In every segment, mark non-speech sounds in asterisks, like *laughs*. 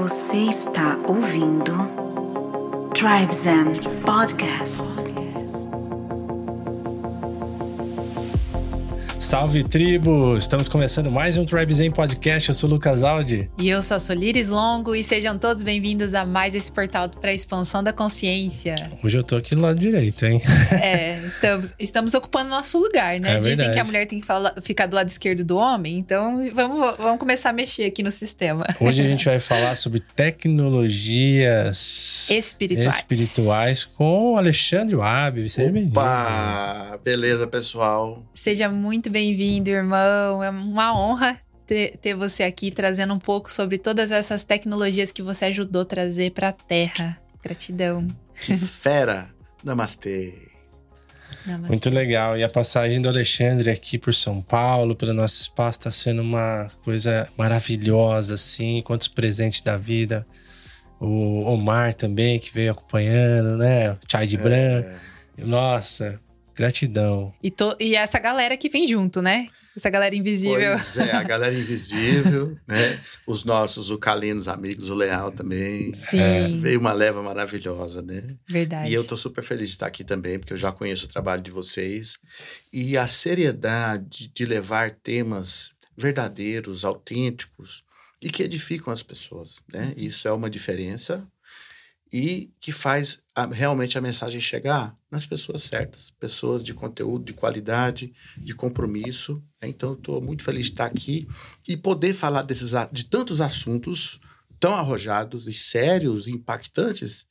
Você está ouvindo Tribes and Podcast. Salve tribo! Estamos começando mais um Tribe Zen Podcast. Eu sou o Lucas Aldi. E eu sou a Solires Longo e sejam todos bem-vindos a mais esse portal para a expansão da consciência. Hoje eu tô aqui do lado direito, hein? *laughs* É, estamos, estamos ocupando nosso lugar, né? É Dizem verdade. que a mulher tem que fala- ficar do lado esquerdo do homem, então vamos, vamos começar a mexer aqui no sistema. Hoje a gente vai *laughs* falar sobre tecnologias Espirituais. espirituais com o Alexandre Wab. Seja bem-vindo. Opa! Beleza, pessoal? Seja muito bem-vindo, irmão. É uma honra ter, ter você aqui trazendo um pouco sobre todas essas tecnologias que você ajudou a trazer para a Terra. Gratidão. Que fera! Namastê! Namastê. Muito legal. E a passagem do Alexandre aqui por São Paulo, pelo nosso espaço, está sendo uma coisa maravilhosa, assim. Quantos presentes da vida. O Omar também, que veio acompanhando, né? O Chai de Bran. Nossa, gratidão. E, to- e essa galera que vem junto, né? Essa galera invisível. Pois é, a galera invisível, *laughs* né? Os nossos ucalinos amigos, o Leal também. Sim. É, veio uma leva maravilhosa, né? Verdade. E eu tô super feliz de estar aqui também, porque eu já conheço o trabalho de vocês. E a seriedade de levar temas verdadeiros, autênticos e que edificam as pessoas, né? Isso é uma diferença e que faz a- realmente a mensagem chegar nas pessoas certas, pessoas de conteúdo, de qualidade, de compromisso. né? Então, estou muito feliz de estar aqui e poder falar desses, de tantos assuntos tão arrojados e sérios e impactantes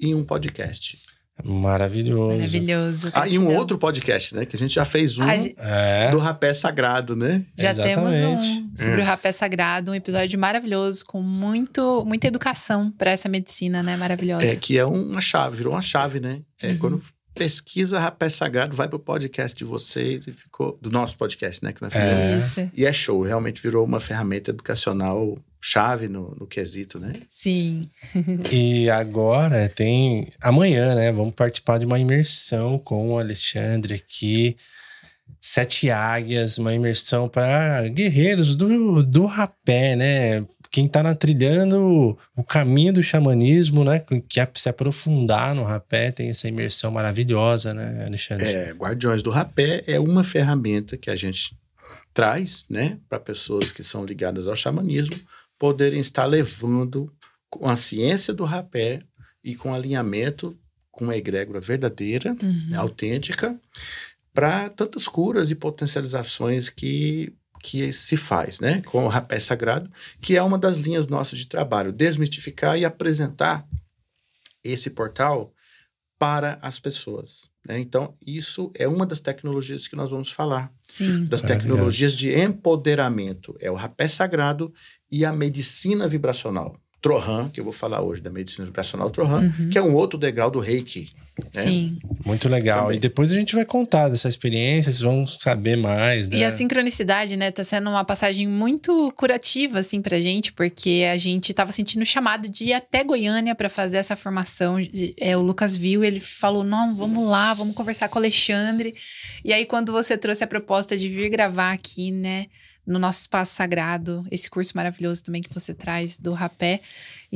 em um podcast. Maravilhoso. Maravilhoso. Ah, e um outro podcast, né? Que a gente já fez um É. do rapé sagrado, né? Já temos Exatamente. um sobre o rapé sagrado, um episódio maravilhoso, com muito, muita educação para essa medicina, né? Maravilhosa. É que é uma chave, virou uma chave, né? É Uhum. quando pesquisa rapé sagrado, vai pro podcast de vocês e ficou do nosso podcast, né? Que nós fizemos. É. Isso. E é show, realmente virou uma ferramenta educacional chave no, no quesito, né? Sim. *laughs* E agora tem. Amanhã, né? Vamos participar de uma imersão com o Alexandre aqui. Sete Águias, uma imersão para guerreiros do, do rapé, né? Quem tá na trilhando o caminho do xamanismo, né? Que quer se aprofundar no rapé, tem essa imersão maravilhosa, né, Alexandre? É, Guardiões do Rapé é uma ferramenta que a gente traz, né, para pessoas que são ligadas ao xamanismo poderem estar levando com a ciência do rapé e com alinhamento com uma egrégora verdadeira, né, autêntica, para tantas curas e potencializações que que se faz, né, com o rapé sagrado, que é uma das linhas nossas de trabalho, desmistificar e apresentar esse portal para as pessoas. né? Então, isso é uma das tecnologias que nós vamos falar. Sim. Das tecnologias de empoderamento. É o rapé sagrado e a medicina vibracional. Trohan, que eu vou falar hoje da medicina vibracional Trohan, que é um outro degrau do reiki. Né? Sim. Muito legal. Também. E depois a gente vai contar dessa experiência, vocês vão saber mais, né? E a sincronicidade, né, tá sendo uma passagem muito curativa, assim, pra gente, porque a gente tava sentindo o chamado de ir até Goiânia para fazer essa formação. É, o Lucas viu, ele falou: não, vamos lá, vamos conversar com o Alexandre. E aí, quando você trouxe a proposta de vir gravar aqui, né, no nosso espaço sagrado, esse curso maravilhoso também que você traz do rapé.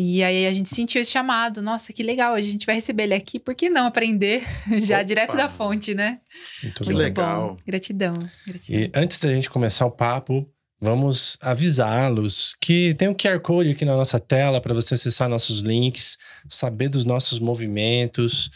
E aí a gente sentiu esse chamado. Nossa, que legal, a gente vai receber ele aqui, por que não aprender *laughs* já Opa. direto da fonte, né? Muito bom. legal. bom. Gratidão. gratidão. E antes da gente começar o papo, vamos avisá-los que tem um QR Code aqui na nossa tela para você acessar nossos links, saber dos nossos movimentos.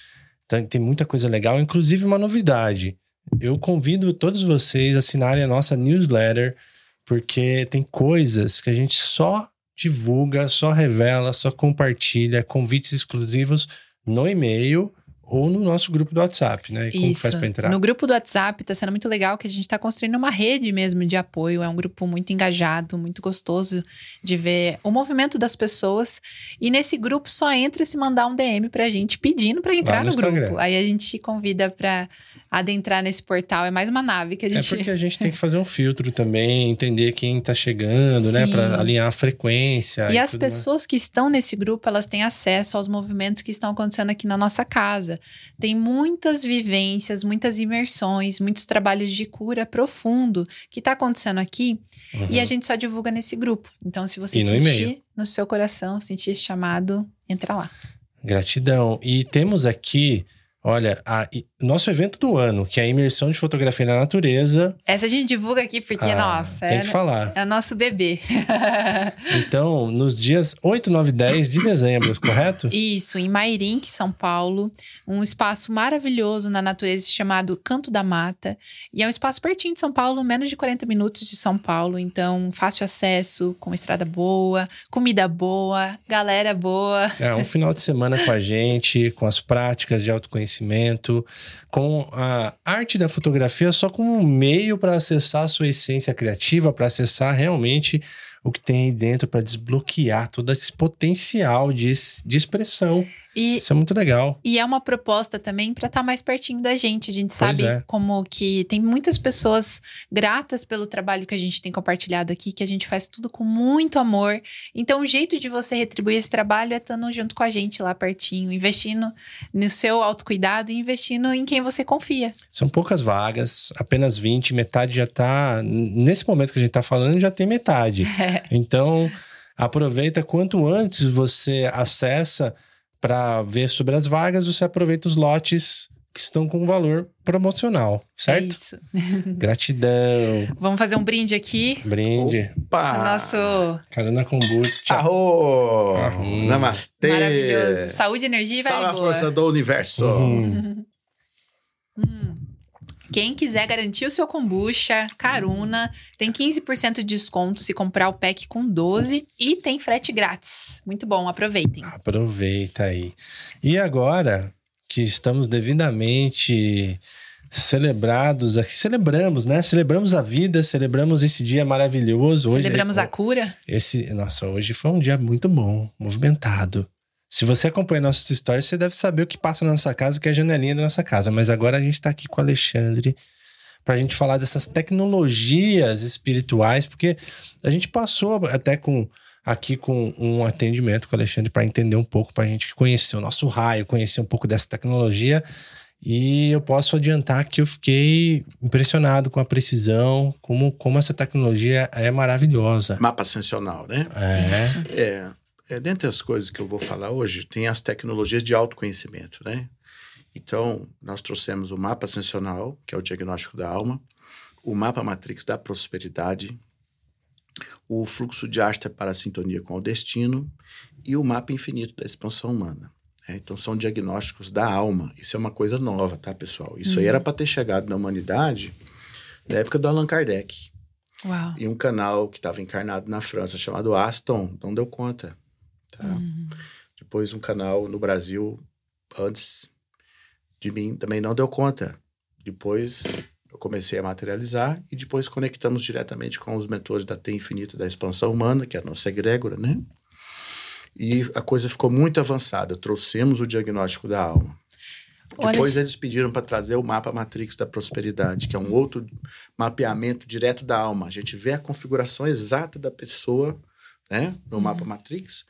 Então, tem muita coisa legal, inclusive uma novidade. Eu convido todos vocês a assinarem a nossa newsletter, porque tem coisas que a gente só divulga, só revela, só compartilha, convites exclusivos no e-mail ou no nosso grupo do WhatsApp, né? E como Isso. faz para entrar? No grupo do WhatsApp tá sendo muito legal que a gente tá construindo uma rede mesmo de apoio. É um grupo muito engajado, muito gostoso de ver o movimento das pessoas. E nesse grupo só entra se mandar um DM pra gente pedindo pra entrar no no, grupo. Aí a gente te convida pra adentrar nesse portal. É mais uma nave que a É gente. porque a gente *laughs* tem que fazer um filtro também, entender quem tá chegando, né? Sim. Pra alinhar a frequência. E as tudo mais. pessoas que estão nesse grupo, elas têm acesso aos movimentos que estão acontecendo aqui na nossa casa. Tem muitas vivências, muitas imersões, muitos trabalhos de cura profundo que está acontecendo aqui Uhum. e a gente só divulga nesse grupo. Então, se você sentir no seu coração, sentir esse chamado, entra lá. Gratidão. E temos aqui, olha, a- nosso evento do ano, que é a imersão de fotografia na natureza. Essa a gente divulga aqui porque, Ah, nossa, tem é, que falar. é o nosso bebê. *laughs* Então, nos dias 8, 9 e 10 de dezembro, correto? Isso, em Mairink, São Paulo, um espaço maravilhoso na natureza chamado Canto da Mata. E é um espaço pertinho de São Paulo, menos de 40 minutos de São Paulo. Então, fácil acesso, com estrada boa, comida boa, galera boa. É um final de semana com a *laughs* gente, com as práticas de autoconhecimento, com a arte da fotografia só como um meio para acessar a sua essência criativa, para acessar realmente o que tem aí dentro, para desbloquear todo esse potencial de, de expressão. E Isso é muito legal. E é uma proposta também para estar mais pertinho da gente. A gente Pois sabe é. como que tem muitas pessoas gratas pelo trabalho que a gente tem compartilhado aqui, que a gente faz tudo com muito amor. Então, o jeito de você retribuir esse trabalho é estando junto com a gente lá pertinho, investindo no seu autocuidado e investindo em quem você confia. São poucas vagas, apenas 20, metade já tá. Nesse momento que a gente tá falando, já tem metade. *laughs* Então, aproveita quanto antes você acessa para ver sobre as vagas, você aproveita os lotes que estão com valor promocional, É certo? isso. *laughs* Gratidão. Vamos fazer um brinde aqui. Brinde. Opa! O nosso Carana Kombucha. Arro! Arro. Namastê! maravilhoso. Saúde, energia e Salve vai a boa. força do universo! Uhum. *laughs* Quem quiser garantir o seu kombucha, Caruna, tem 15% de desconto se comprar o pack com 12 e tem frete grátis. Muito bom, aproveitem. Aproveita aí. E agora que estamos devidamente celebrados aqui, celebramos, né? Celebramos a vida, celebramos esse dia maravilhoso. Hoje, Celebramos a cura. Esse, nossa, hoje foi um dia muito bom, movimentado. Se você acompanha nossas histórias, você deve saber o que passa na nossa casa, que é a janelinha da nossa casa. Mas agora a gente tá aqui com o Alexandre pra gente falar dessas tecnologias espirituais, porque a gente passou até com aqui com um atendimento com o Alexandre para entender um pouco, pra gente conhecer o nosso raio, conhecer um pouco dessa tecnologia. E eu posso adiantar que eu fiquei impressionado com a precisão, como, como essa tecnologia é maravilhosa. Mapa ascensional, né? É. É, é, dentre as coisas que eu vou falar hoje, tem as tecnologias de autoconhecimento, né? Então, nós trouxemos o mapa ascensional, que é o diagnóstico da alma, o mapa matrix da prosperidade, o fluxo de Asta para a sintonia com o destino e o mapa infinito da expansão humana. né? Então, são diagnósticos da alma. Isso é uma coisa nova, tá, pessoal? Isso aí era para ter chegado na humanidade na época do Allan Kardec. Uau. E um canal que estava encarnado na França chamado Aston não deu conta. Tá? Depois um canal no Brasil antes de mim também não deu conta. Depois eu comecei a materializar e depois conectamos diretamente com os mentores da T Infinita da expansão humana, que é a nossa egrégora, né? E a coisa ficou muito avançada. Trouxemos o diagnóstico da alma. Olha, Depois eles pediram para trazer o mapa Matrix da prosperidade, que é um outro mapeamento direto da alma. A gente vê a configuração exata da pessoa, né, no mapa Matrix,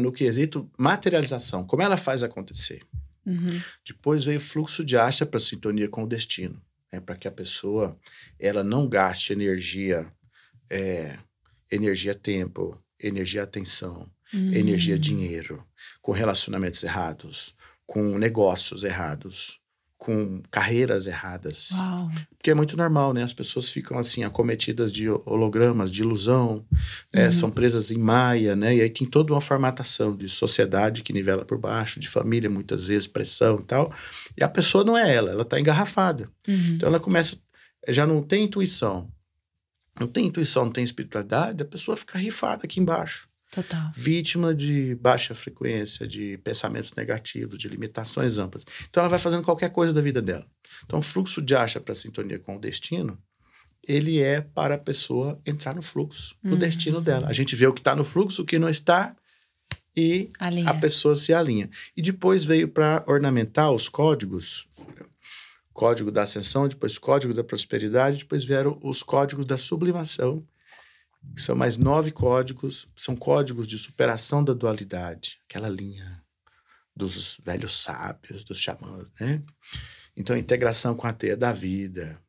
no quesito materialização, como ela faz acontecer. Uhum. Depois veio o fluxo de acha para sintonia com o destino, né, para que a pessoa ela não gaste energia, é, energia tempo, energia atenção, Uhum. energia dinheiro, com relacionamentos errados, com negócios errados, com carreiras erradas. Uau. Porque é muito normal, né? As pessoas ficam assim acometidas de hologramas, de ilusão, né? são presas em maia, né? E aí tem toda uma formatação de sociedade que nivela por baixo, de família, muitas vezes, pressão e tal. E a pessoa não é ela, ela está engarrafada. Uhum. Então ela começa, já não tem intuição. Não tem intuição, não tem espiritualidade, a pessoa fica rifada aqui embaixo Total. vítima de baixa frequência, de pensamentos negativos, de limitações amplas. Então ela vai fazendo qualquer coisa da vida dela. Então o fluxo de acha para sintonia com o destino, ele é para a pessoa entrar no fluxo, no destino dela. A gente vê o que está no fluxo, o que não está e Alinha. a pessoa se alinha. E depois veio para ornamentar os códigos, código da ascensão, depois código da prosperidade, depois vieram os códigos da sublimação, que são mais nove códigos, são códigos de superação da dualidade, aquela linha dos velhos sábios, dos xamãs, né? Então, integração com a teia da vida,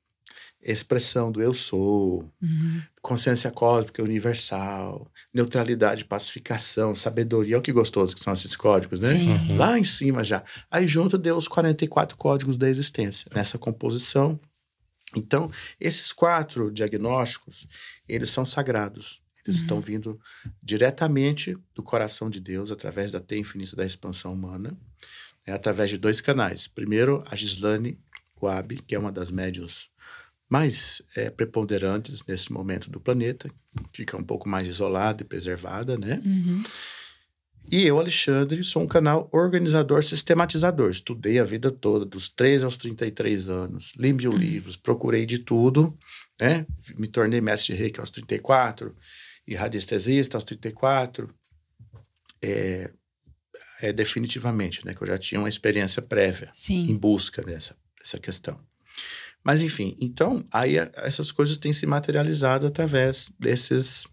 expressão do eu sou, Uhum. consciência cósmica universal, neutralidade, pacificação, sabedoria. Olha que gostoso que são esses códigos, né? Sim. Lá em cima já. Aí junto deu os 44 códigos da existência nessa composição. Então, esses quatro diagnósticos, eles são sagrados. Eles estão vindo diretamente do coração de Deus, através da teia infinita da expansão humana, né, através de dois canais. Primeiro, a Gislane Wabi, que é uma das médiuns mais eh, preponderantes nesse momento do planeta, fica um pouco mais isolada e preservada, né? Uhum. E eu, Alexandre, sou um canal organizador sistematizador. Estudei a vida toda, dos 3 aos 33 anos. Li mil livros, procurei de tudo, né? Me tornei mestre de reiki aos 34 e radiestesista aos 34. É, é definitivamente, né? Que eu já tinha uma experiência prévia em Sim. busca dessa, dessa questão. Mas, enfim, então, aí essas coisas têm se materializado através desses,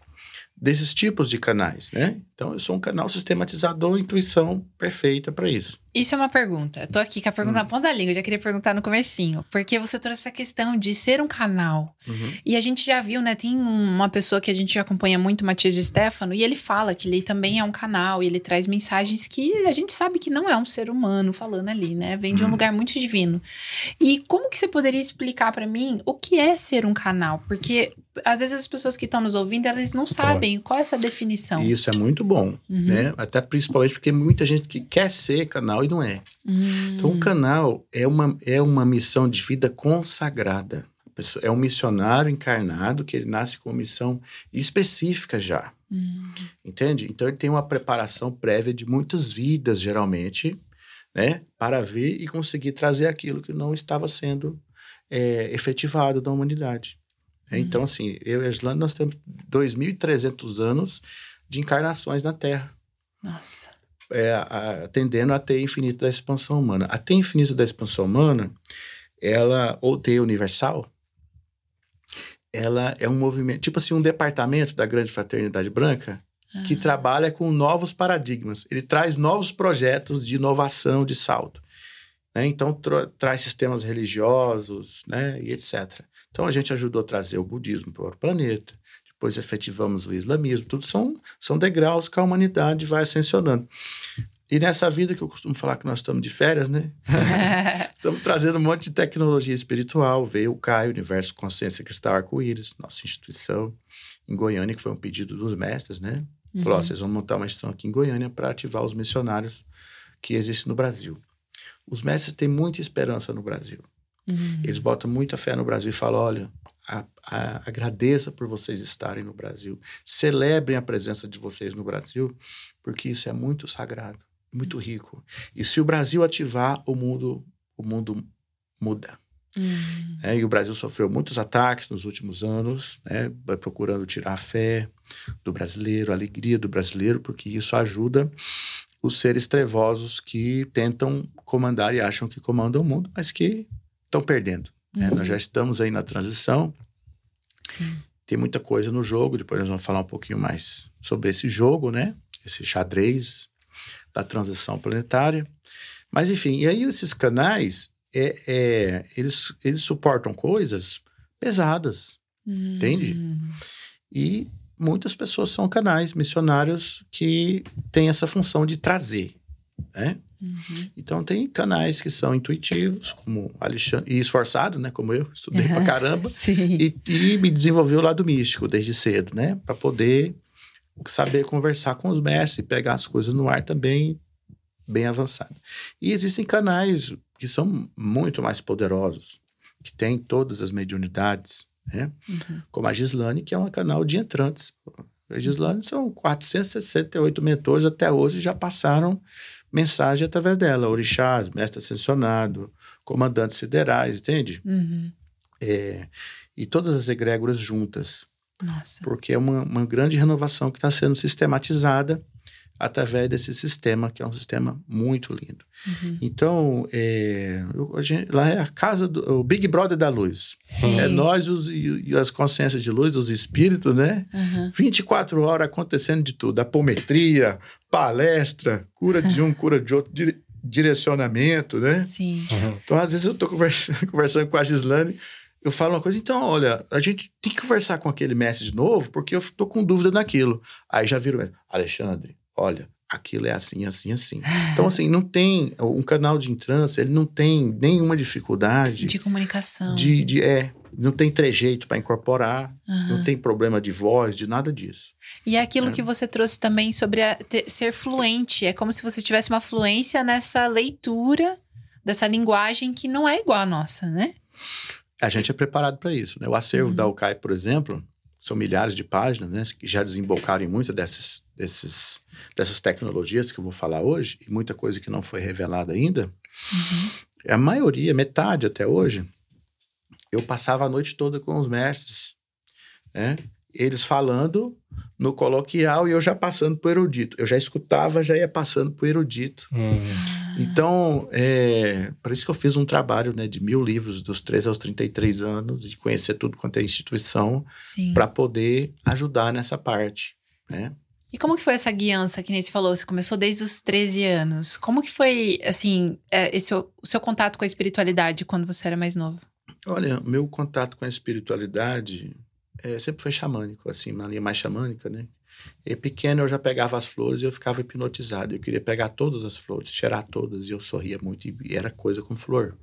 desses tipos de canais, né? Então, eu sou um canal sistematizador, intuição perfeita para isso. Isso é uma pergunta. Eu tô aqui com a Hum. pergunta na ponta da língua, eu já queria perguntar no comecinho. Porque você trouxe essa questão de ser um canal. E a gente já viu, né? Tem uma pessoa que a gente acompanha muito, Matias de Stefano, e ele fala que ele também é um canal e ele traz mensagens que a gente sabe que não é um ser humano falando ali, né? Vem de um lugar muito divino. E como que você poderia explicar pra mim o que é ser um canal? Porque às vezes as pessoas que estão nos ouvindo, elas não sabem qual é essa definição. Isso é muito bom, né? Até principalmente porque muita gente que quer ser canal e não é. Hum, Então, o canal é uma, é uma missão de vida consagrada. É um missionário encarnado que ele nasce com uma missão específica já. hum, Entende? Então ele tem uma preparação prévia de muitas vidas, geralmente, né? Para ver e conseguir trazer aquilo que não estava sendo é, efetivado da humanidade. É, Então, assim, eu e a Islândia, nós temos 2.300 anos de encarnações na Terra, Nossa. É, a- atendendo a teia infinita da expansão humana. A teia infinita da expansão humana, ela, ou teia universal, ela é um movimento, tipo assim, um departamento da Grande Fraternidade Branca, que trabalha com novos paradigmas. Ele traz novos projetos de inovação, de salto. né? Então, tra- traz sistemas religiosos né? e etc. Então, a gente ajudou a trazer o budismo para o planeta. Depois, efetivamos o islamismo. Tudo são, são degraus que a humanidade vai ascensionando. E nessa vida que eu costumo falar que nós estamos de férias, né? *laughs* Estamos trazendo um monte de tecnologia espiritual. Veio o CAI, Universo Consciência Cristal Arco-Íris, nossa instituição em Goiânia, que foi um pedido dos mestres, né? Falou, ó, vocês vão montar uma instituição aqui em Goiânia para ativar os missionários que existem no Brasil. Os mestres têm muita esperança no Brasil. Eles botam muita fé no Brasil e falam, olha, a- a- agradeça por vocês estarem no Brasil. Celebrem a presença de vocês no Brasil, porque isso é muito sagrado, muito rico. E se o Brasil ativar, o mundo, o mundo muda. Hum, né? E o Brasil sofreu muitos ataques nos últimos anos, né? Procurando tirar a fé do brasileiro, a alegria do brasileiro, porque isso ajuda os seres trevosos que tentam comandar e acham que comandam o mundo, mas que estão perdendo. Né? Nós já estamos aí na transição, sim. tem muita coisa no jogo, depois nós vamos falar um pouquinho mais sobre esse jogo, né? Esse xadrez da transição planetária. Mas, enfim, e aí esses canais, é, é, eles, eles suportam coisas pesadas, entende? Hum, E muitas pessoas são canais missionários que têm essa função de trazer, né? Uhum. Então tem canais que são intuitivos, como Alexandre, e esforçado, né? Como eu, estudei pra caramba. *laughs* Sim. E, e me desenvolveu o lado místico desde cedo, né? Para poder saber conversar com os mestres e pegar as coisas no ar também bem avançado. E existem canais que são muito mais poderosos, que têm todas as mediunidades, né? Uhum. Como a Gislane, que é um canal de entrantes. A Gislane são 468 mentores até hoje já passaram mensagem através dela. Orixás, mestre ascensionado, comandantes siderais, entende? Uhum. É, e todas as egrégoras juntas, Nossa. porque é uma, uma grande renovação que está sendo sistematizada através desse sistema, que é um sistema muito lindo. Uhum. Então, é, gente- lá é a casa do o Big Brother da luz. Sim. É nós os, e, e as consciências de luz, os espíritos, né? Uhum. 24 horas acontecendo de tudo. Apometria, palestra, cura de um, cura de outro. dire- direcionamento, né? Sim. Então, às vezes, eu tô conversando, *laughs* conversando com a Gislane, eu falo uma coisa, então, olha, a gente tem que conversar com aquele mestre de novo, porque eu tô com dúvida naquilo. Aí já vira o mestre, Alexandre, olha, aquilo é assim, assim, assim. Então, assim, não tem, um canal de entrância, ele não tem nenhuma dificuldade De comunicação. de, de é, não tem trejeito para incorporar, Aham. não tem problema de voz, de nada disso. E é aquilo É. que você trouxe também sobre a- ter- ser fluente. É como se você tivesse uma fluência nessa leitura dessa linguagem que não é igual à nossa, né? A gente é preparado para isso. Né? O acervo Uhum. da UCAI, por exemplo, são milhares de páginas, né? Que já desembocaram em muitas dessas, desses, dessas tecnologias que eu vou falar hoje, e muita coisa que não foi revelada ainda. Uhum. A maioria, metade até hoje, eu passava a noite toda com os mestres, né? Eles falando no coloquial e eu já passando pro erudito. Eu já escutava, já ia passando pro erudito. Hum. Então, é, por isso que eu fiz um trabalho né, de mil livros, dos 13 aos 33 anos, de conhecer tudo quanto é instituição, para poder ajudar nessa parte. Né? E como que foi essa guiança, que nem você falou? Você começou desde os 13 anos. Como que foi, assim, é, esse, o seu contato com a espiritualidade quando você era mais novo? Olha, meu contato com a espiritualidade é, sempre foi xamânico, assim, uma linha mais xamânica, né? E pequeno eu já pegava as flores e eu ficava hipnotizado. Eu queria pegar todas as flores, cheirar todas, e eu sorria muito, e era coisa com flor.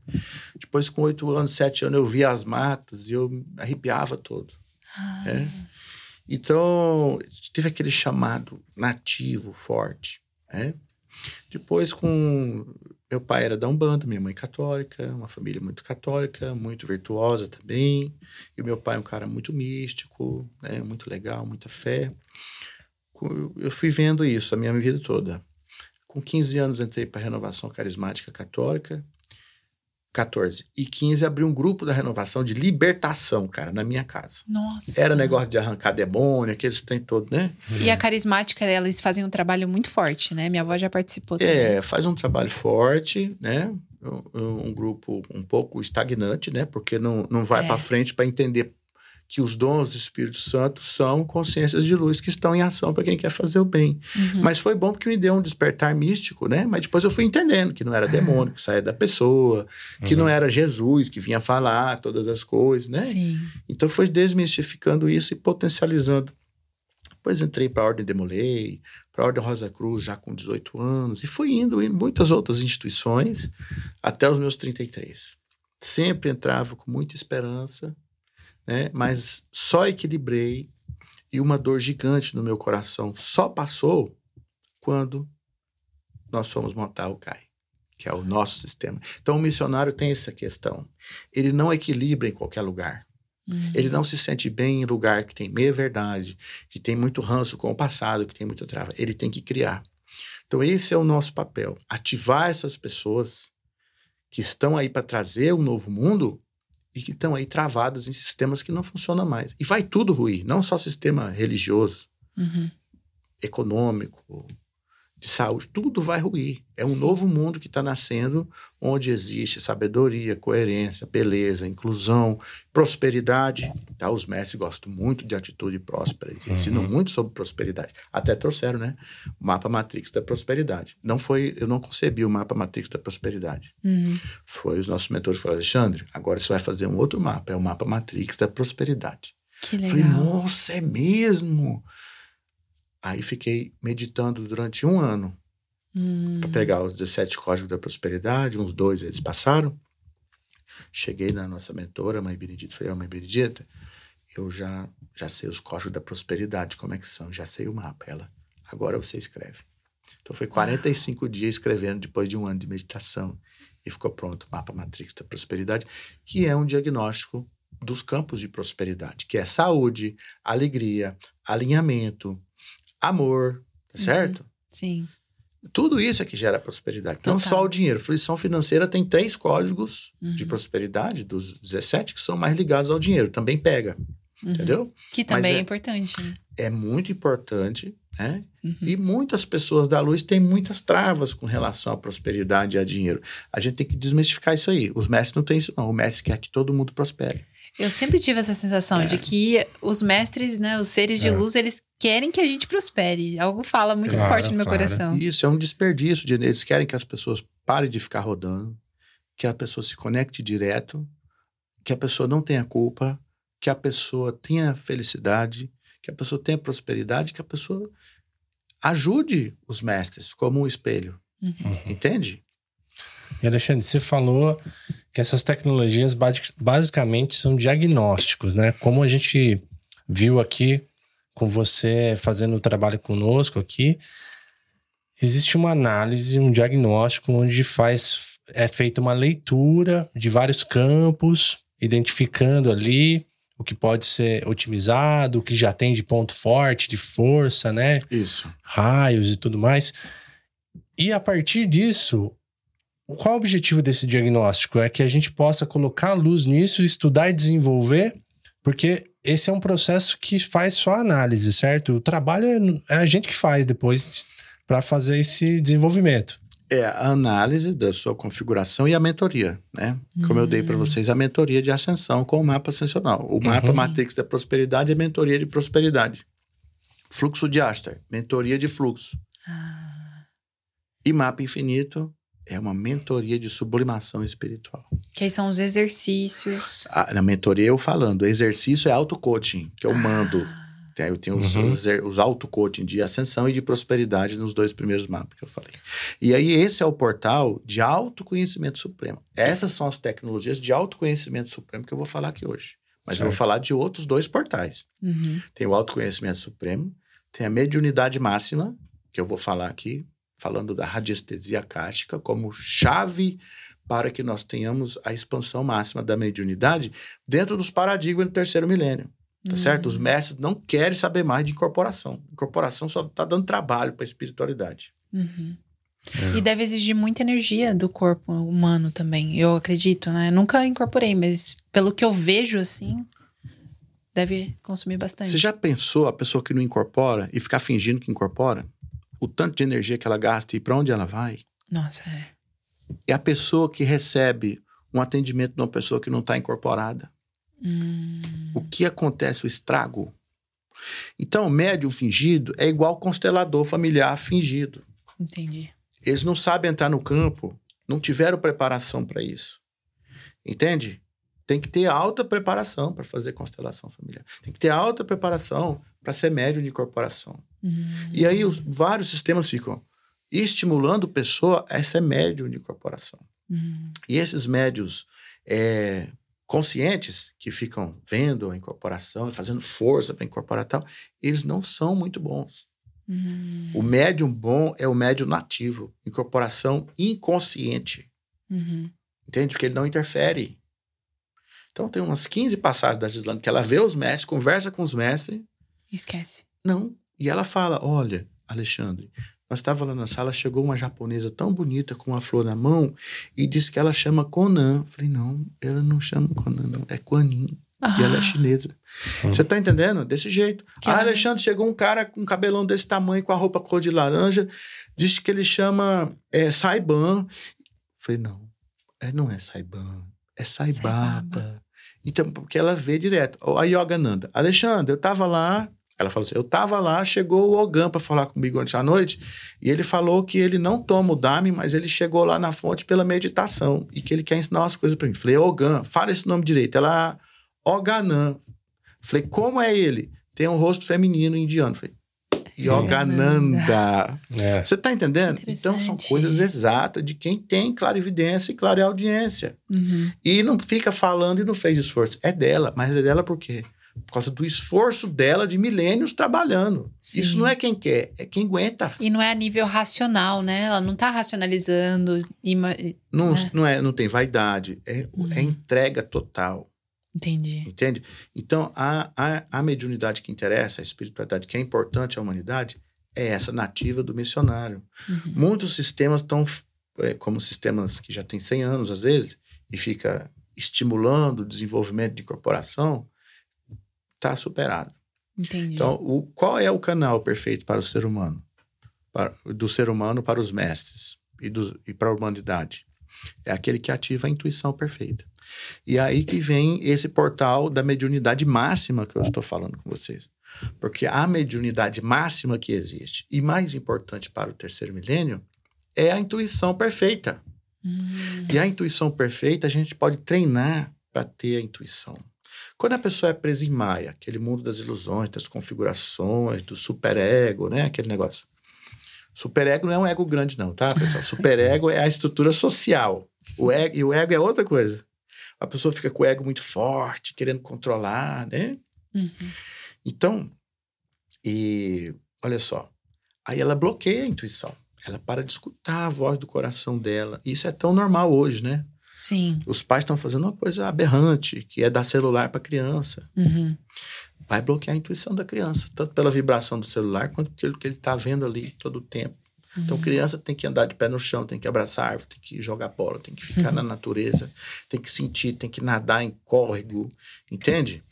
Depois, com oito anos, sete anos, eu via as matas e eu arrepiava todo. É. Então, teve aquele chamado nativo forte. Né? Depois, com. Meu pai era da Umbanda, minha mãe católica, uma família muito católica, muito virtuosa também. E meu pai é um cara muito místico, né? muito legal, muita fé. Eu fui vendo isso a minha vida toda. Com 15 anos, entrei para a Renovação Carismática Católica. 14. E 15, abri um grupo da renovação de libertação, cara, na minha casa. Nossa. Era negócio de arrancar demônio, aqueles tem todo, né? E a carismática, eles fazem um trabalho muito forte, né? Minha avó já participou também. É, faz um trabalho forte, né? Um, um grupo um pouco estagnante, né? Porque não, não vai É. para frente para entender que os dons do Espírito Santo são consciências de luz que estão em ação para quem quer fazer o bem. Uhum. Mas foi bom porque me deu um despertar místico, né? Mas depois eu fui entendendo que não era demônio que saía da pessoa, que não era Jesus que vinha falar todas as coisas, né? Sim. Então foi desmistificando isso e potencializando. Depois entrei para a Ordem Demolei, para a Ordem Rosa Cruz já com 18 anos, e fui indo em muitas outras instituições até os meus 33. Sempre entrava com muita esperança, né? mas só equilibrei e uma dor gigante no meu coração só passou quando nós fomos montar o CAI, que é o nosso sistema. Então o missionário tem essa questão. Ele não equilibra em qualquer lugar. Uhum. Ele não se sente bem em lugar que tem meia verdade, que tem muito ranço com o passado, que tem muita trava. Ele tem que criar. Então, esse é o nosso papel: ativar essas pessoas que estão aí para trazer um novo mundo e que estão aí travadas em sistemas que não funcionam mais. E vai tudo ruir, não só sistema religioso, Uhum. econômico, de saúde, tudo vai ruir. É um Sim. novo mundo que está nascendo, onde existe sabedoria, coerência, beleza, inclusão, prosperidade. Tá? Os mestres gostam muito de atitude próspera, eles ensinam muito sobre prosperidade. Até trouxeram, né? O mapa Matrix da prosperidade. Não foi, eu não concebi o mapa Matrix da prosperidade. Uhum. Foi os nossos mentores que falaram, Alexandre, agora você vai fazer um outro mapa, é o mapa Matrix da prosperidade. Que Eu legal. Falei, nossa, é mesmo? Aí fiquei meditando durante um ano Hum. para pegar os 17 códigos da prosperidade, uns dois eles passaram. Cheguei na nossa mentora, mãe Benedita, falei, ó, mãe Benedita, eu já, já sei os códigos da prosperidade, como é que são, já sei o mapa. Ela, agora você escreve. Então foi 45 dias escrevendo depois de um ano de meditação e ficou pronto o mapa Matrix da prosperidade, que é um diagnóstico dos campos de prosperidade, que é saúde, alegria, alinhamento, amor, tá certo? Sim. Tudo isso é que gera prosperidade. Não Total. só o dinheiro. Fruição financeira tem três códigos de Uhum. prosperidade, dos 17, que são mais ligados ao dinheiro. Também pega. Uhum. Entendeu? Que também é é- importante, né? É muito importante, né? Uhum. E muitas pessoas da luz têm muitas travas com relação à prosperidade e a dinheiro. A gente tem que desmistificar isso aí. Os mestres não têm isso, não. O mestre quer que todo mundo prospere. Eu sempre tive essa sensação de que os mestres, né, os seres de É. luz, eles querem que a gente prospere. Algo fala muito Claro, forte no meu claro. coração. Isso é um desperdício de Eles querem que as pessoas pare de ficar rodando, que a pessoa se conecte direto, que a pessoa não tenha culpa, que a pessoa tenha felicidade, que a pessoa tenha prosperidade, que a pessoa ajude os mestres como um espelho. Uhum. Entende? E Alexandre, você falou que essas tecnologias basi- basicamente são diagnósticos, né? Como a gente viu aqui com você fazendo o trabalho conosco aqui, existe uma análise, um diagnóstico onde faz é feita uma leitura de vários campos, identificando ali o que pode ser otimizado, o que já tem de ponto forte, de força, né? Isso. raios e tudo mais. E a partir disso, qual o objetivo desse diagnóstico? É que a gente possa colocar luz nisso, estudar e desenvolver, porque esse é um processo que faz só análise, certo? O trabalho é, é a gente que faz depois para fazer esse desenvolvimento. É a análise da sua configuração e a mentoria, né? Como eu dei para vocês, a mentoria de ascensão com o mapa ascensional. O mapa Sim. Matrix da Prosperidade é mentoria de prosperidade. Fluxo de Aster, mentoria de fluxo. E mapa infinito é uma mentoria de sublimação espiritual. Que aí são os exercícios. Ah, na mentoria eu falando, exercício é auto-coaching, que eu mando. Tem- Eu tenho os, Uhum. os, os auto-coaching de ascensão e de prosperidade nos dois primeiros mapas que eu falei. E aí, esse é o portal de autoconhecimento supremo. Essas são as tecnologias de autoconhecimento supremo que eu vou falar aqui hoje. Mas eu vou Certo. falar de outros dois portais. Uhum. Tem o autoconhecimento supremo, tem a mediunidade máxima, que eu vou falar aqui, falando da radiestesia cástica como chave para que nós tenhamos a expansão máxima da mediunidade dentro dos paradigmas do terceiro milênio. Tá certo? Os mestres não querem saber mais de incorporação. Incorporação só está dando trabalho para a espiritualidade. Uhum. E deve exigir muita energia do corpo humano também, eu acredito, né? Nunca incorporei, mas pelo que eu vejo, assim, deve consumir bastante. Você já pensou a pessoa que não incorpora e ficar fingindo que incorpora? O tanto de energia que ela gasta e para onde ela vai? Nossa, é. É a pessoa que recebe um atendimento de uma pessoa que não está incorporada. Hum, O que acontece? O estrago. Então, o médium fingido é igual constelador familiar fingido. entendi. Eles não sabem entrar no campo, não tiveram preparação para isso. Entende? Tem que ter alta preparação para fazer constelação familiar. Tem que ter alta preparação para ser médium de incorporação. Hum, E aí os vários sistemas ficam estimulando a pessoa a ser médium de incorporação. hum, E esses médios é, conscientes que ficam vendo a incorporação, fazendo força para incorporar tal, eles não são muito bons. hum, O médium bom é o médium nativo, incorporação inconsciente, uhum. entende? Porque ele não interfere. Então tem umas 15 passagens da Gislane que ela vê os mestres, conversa com os mestres, Esquece. não. E ela fala: Olha, Alexandre, nós estávamos lá na sala, chegou uma japonesa tão bonita com uma flor na mão e disse que ela chama Conan. Falei: Não, ela não chama Conan, não, é Guanin. E ela é chinesa. Você tá entendendo? Desse jeito. Que ah, Alexandre, chegou um cara com um cabelão desse tamanho, com a roupa cor de laranja, disse que ele chama é, Saiban. Falei, não, é, não é Saiban, é Saibaba. Saibaba. Então, porque ela vê direto. A Yogananda. Alexandre, eu tava lá. Ela falou assim: eu tava lá, chegou o Ogan para falar comigo antes da noite, e ele falou que ele não toma o Dami, mas ele chegou lá na fonte pela meditação e que ele quer ensinar umas coisas para mim. Falei, Ogan, fala esse nome direito. Ela, Oganã. Falei, como é ele? Tem um rosto feminino indiano. Falei, Yogananda. É. Você tá entendendo? Então são coisas exatas de quem tem clarividência e clareaudiência. Uhum. E não fica falando e não fez esforço. É dela, mas é dela por quê? Por causa do esforço dela de milênios trabalhando. Sim. Isso não é quem quer, é quem aguenta. E não é a nível racional, né? Ela não tá racionalizando. ima- Não, É. não, é, não tem vaidade, é, é entrega total. Entendi. Entende? Então, a, a, a mediunidade que interessa, a espiritualidade que é importante à humanidade, é essa nativa do missionário. Uhum. Muitos sistemas estão, é, como sistemas que já têm 100 anos, às vezes, e fica estimulando o desenvolvimento de incorporação, está superado. Entendi. Então, o, qual é o canal perfeito para o ser humano? Para- do ser humano para os mestres e, dos- e para a humanidade? É aquele que ativa a intuição perfeita. E é aí que vem esse portal da mediunidade máxima que eu estou falando com vocês. Porque a mediunidade máxima que existe, e mais importante para o terceiro milênio, é a intuição perfeita. Hum. E a intuição perfeita a gente pode treinar para ter a intuição. Quando a pessoa é presa em Maia, aquele mundo das ilusões, das configurações, do superego, né? Aquele negócio. Superego não é um ego grande, não, tá, pessoal? Superego é a estrutura social. O ego, e o ego é outra coisa. A pessoa fica com o ego muito forte, querendo controlar, né? Uhum. Então, e olha só, aí ela bloqueia a intuição. Ela para de escutar a voz do coração dela. Isso é tão normal hoje, né? Sim. Os pais estão fazendo uma coisa aberrante, que é dar celular para criança. Uhum. Vai bloquear a intuição da criança, tanto pela vibração do celular quanto pelo que ele está vendo ali todo o tempo. Então, criança tem que andar de pé no chão, tem que abraçar árvore, tem que jogar bola, tem que ficar na natureza, tem que sentir, tem que nadar em córrego, entende?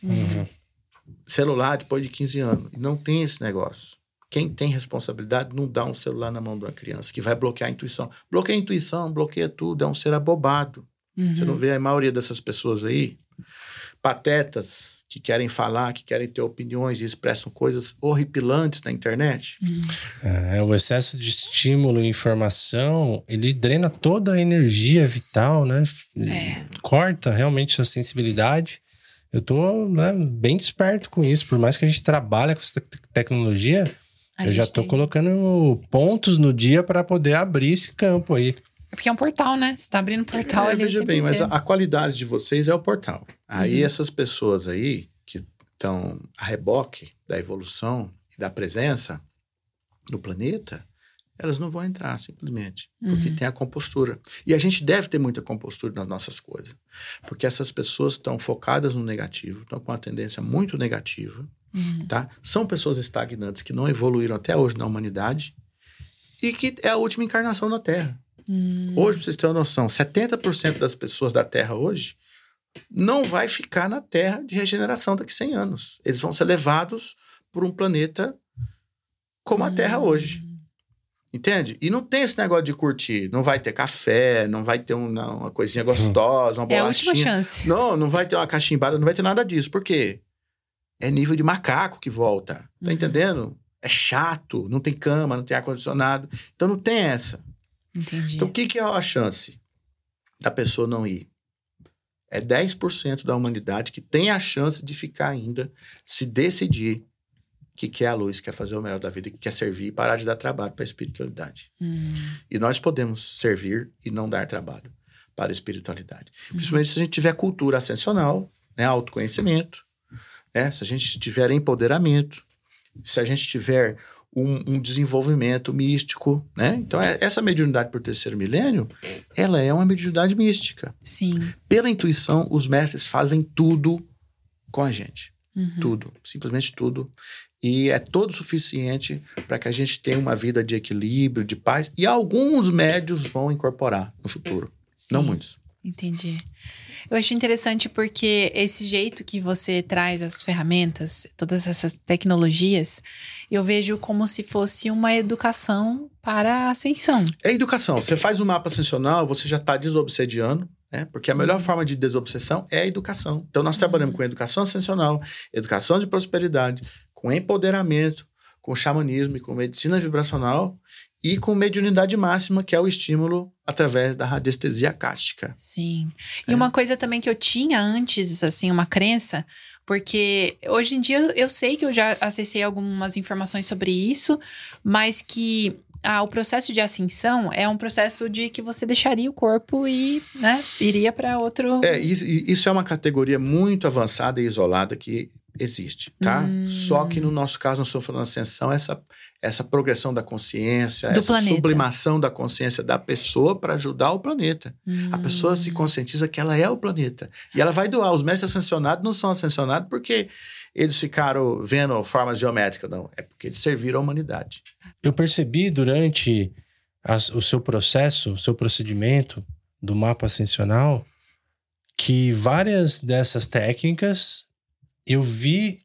Celular depois de 15 anos. Não tem esse negócio. Quem tem responsabilidade não dá um celular na mão de uma criança, que vai bloquear a intuição. Bloqueia a intuição, bloqueia tudo, é um ser abobado. Você não vê a maioria dessas pessoas aí, patetas, que querem falar, que querem ter opiniões e expressam coisas horripilantes na internet. É, o excesso de estímulo e informação, ele drena toda a energia vital, né? É. Corta realmente a sensibilidade. Eu tô né, bem desperto com isso. Por mais que a gente trabalhe com essa te- tecnologia, A eu já tem- colocando pontos no dia para poder abrir esse campo aí. Porque é um portal, né? Você tá abrindo um portal É, ali. veja bem, mas a, a qualidade de vocês é o portal. Aí essas pessoas aí que estão a reboque da evolução e da presença do planeta, elas não vão entrar simplesmente, porque tem a compostura. E a gente deve ter muita compostura nas nossas coisas, porque essas pessoas estão focadas no negativo, estão com uma tendência muito negativa, tá? São pessoas estagnantes que não evoluíram até hoje na humanidade e que é a última encarnação na Terra. Hoje, pra vocês terem uma noção, 70% das pessoas da Terra hoje não vai ficar na Terra de regeneração daqui a 100 anos. Eles vão ser levados por um planeta como a Terra hoje. Entende? E não tem esse negócio de curtir. Não vai ter café, não vai ter um- não, uma coisinha gostosa, uma É a bolachinha. última chance. Não, não vai ter uma cachimbada, não vai ter nada disso. Por quê? É nível de macaco que volta. Tá entendendo? É chato, não tem cama, não tem ar-condicionado. Então não tem essa. Entendi. Então, o que, que é a chance da pessoa não ir? É 10% da humanidade que tem a chance de ficar ainda se decidir que quer a luz, quer fazer o melhor da vida, que quer servir e parar de dar trabalho para a espiritualidade. Hum. E nós podemos servir e não dar trabalho para a espiritualidade. Principalmente se a gente tiver cultura ascensional, né, autoconhecimento, né, se a gente tiver empoderamento, se a gente tiver um, um desenvolvimento místico, né? Então, é- essa mediunidade por terceiro milênio, ela é uma mediunidade mística. Sim. Pela intuição, os mestres fazem tudo com a gente. Tudo. Simplesmente tudo. E é todo suficiente para que a gente tenha uma vida de equilíbrio, de paz. E alguns médios vão incorporar no futuro. Não Sim. muitos. Entendi. Eu achei interessante porque esse jeito que você traz as ferramentas, todas essas tecnologias, eu vejo como se fosse uma educação para a ascensão. É educação. Você faz um mapa ascensional, você já está desobsediando, né? Porque a melhor forma de desobsessão é a educação. Então, nós trabalhamos com educação ascensional, educação de prosperidade, com empoderamento, com xamanismo e com medicina vibracional e com mediunidade máxima, que é o estímulo através da radiestesia cáustica. Sim. É. E uma coisa também que eu tinha antes, assim, uma crença, porque hoje em dia eu sei que eu já acessei algumas informações sobre isso, mas que ah, o processo de ascensão é um processo de que você deixaria o corpo e, né, iria para outro. É, isso, isso é uma categoria muito avançada e isolada que existe, tá? Hum. Só que no nosso caso, nós estamos falando de ascensão, essa, essa progressão da consciência, Do essa planeta. sublimação da consciência da pessoa para ajudar o planeta. A pessoa Hum. se conscientiza que ela é o planeta. E ela vai doar. Os mestres ascensionados não são ascensionados porque eles ficaram vendo formas geométricas, não. É porque eles serviram à humanidade. Eu percebi durante o seu processo, o seu procedimento do mapa ascensional, que várias dessas técnicas eu vi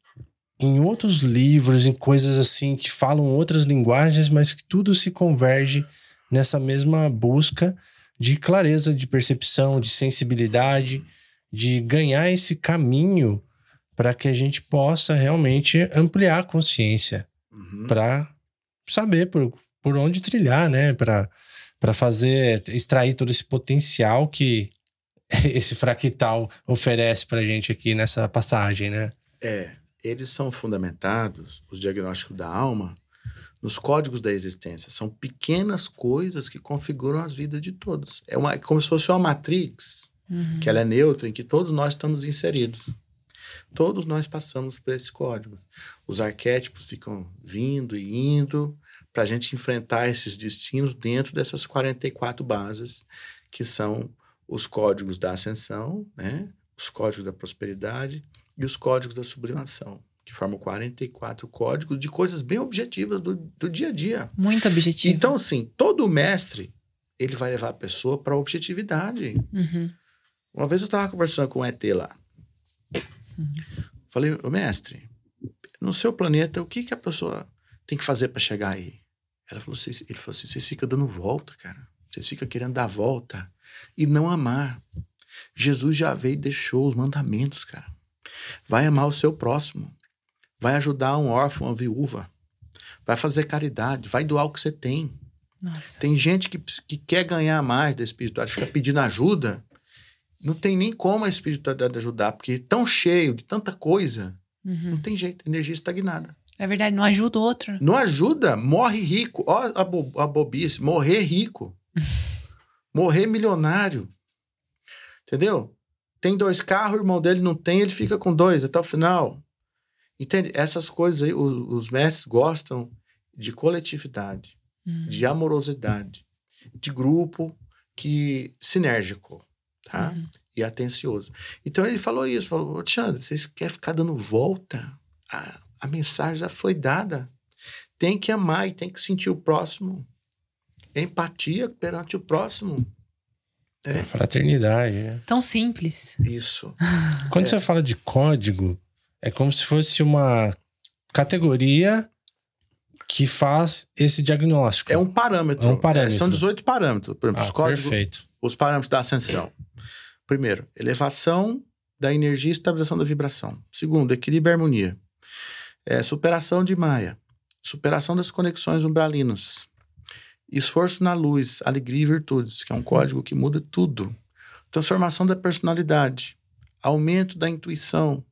em outros livros, em coisas assim que falam outras linguagens, mas que tudo se converge nessa mesma busca de clareza de percepção, de sensibilidade, de ganhar esse caminho para que a gente possa realmente ampliar a consciência Uhum. para saber por, por onde trilhar, né? Para para fazer extrair todo esse potencial que *laughs* esse fractal oferece pra gente aqui nessa passagem, né? É, eles são fundamentados, os diagnósticos da alma, nos códigos da existência. São pequenas coisas que configuram as vidas de todos. É uma, como se fosse uma matrix, Uhum. que ela é neutra, em que todos nós estamos inseridos. Todos nós passamos por esse código. Os arquétipos ficam vindo e indo para a gente enfrentar esses destinos dentro dessas 44 bases, que são os códigos da ascensão, né? os códigos da prosperidade e os códigos da sublimação, que formam 44 códigos de coisas bem objetivas do, do dia a dia. Muito objetivo. Então, assim, todo mestre, ele vai levar a pessoa para a objetividade. Uhum. Uma vez eu estava conversando com um ET lá. Falei, ô mestre, no seu planeta, o que, que a pessoa tem que fazer para chegar aí? Ela falou, ele falou assim: vocês ficam dando volta, cara. Vocês ficam querendo dar volta e não amar. Jesus já veio e deixou os mandamentos, cara. Vai amar o seu próximo. Vai ajudar um órfão, uma viúva. Vai fazer caridade. Vai doar o que você tem. Nossa. Tem gente que, que quer ganhar mais da espiritualidade, fica pedindo ajuda. Não tem nem como a espiritualidade ajudar, porque é tão cheio de tanta coisa, Uhum. não tem jeito, energia estagnada. É verdade, não ajuda o outro. Não ajuda, morre rico. Ó a, bo a bobice, morrer rico. *laughs* morrer milionário. Entendeu? Tem dois carros, o irmão dele não tem, ele fica com dois até o final. Entende? Essas coisas aí, os, os mestres gostam de coletividade, Uhum. de amorosidade, de grupo que sinérgico, tá? Uhum. E atencioso. Então ele falou isso, falou, Alexandre, vocês querem ficar dando volta? A, a mensagem já foi dada. Tem que amar e tem que sentir o próximo. Empatia perante o próximo. É. A fraternidade, né? Tão simples. Isso. *laughs* Quando você fala de código, é como se fosse uma categoria que faz esse diagnóstico. É um parâmetro. É um parâmetro. É, são 18 parâmetros. Por exemplo, ah, os códigos, perfeito. os parâmetros da ascensão. Primeiro, elevação da energia e estabilização da vibração. Segundo, equilíbrio e harmonia. É, superação de Maia. Superação das conexões umbralinas. Esforço na luz, alegria e virtudes, que é um código que muda tudo. Transformação da personalidade. Aumento da intuição.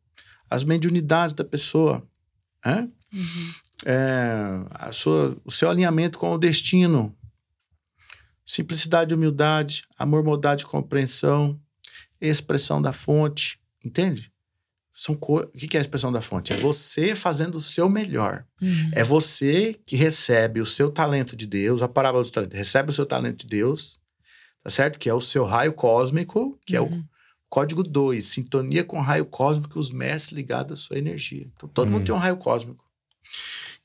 As mediunidades da pessoa. Hã? É, a sua, o seu alinhamento com o destino. Simplicidade e humildade, amor, bondade e compreensão, expressão da fonte, entende? São co... O que é a expressão da fonte? É você fazendo o seu melhor. Uhum. É você que recebe o seu talento de Deus, a parábola dos talentos, recebe o seu talento de Deus, tá certo? Que é o seu raio cósmico, que é o Uhum. código 2, sintonia com o raio cósmico, os mestres ligados à sua energia. Então, todo mundo Uhum. tem um raio cósmico.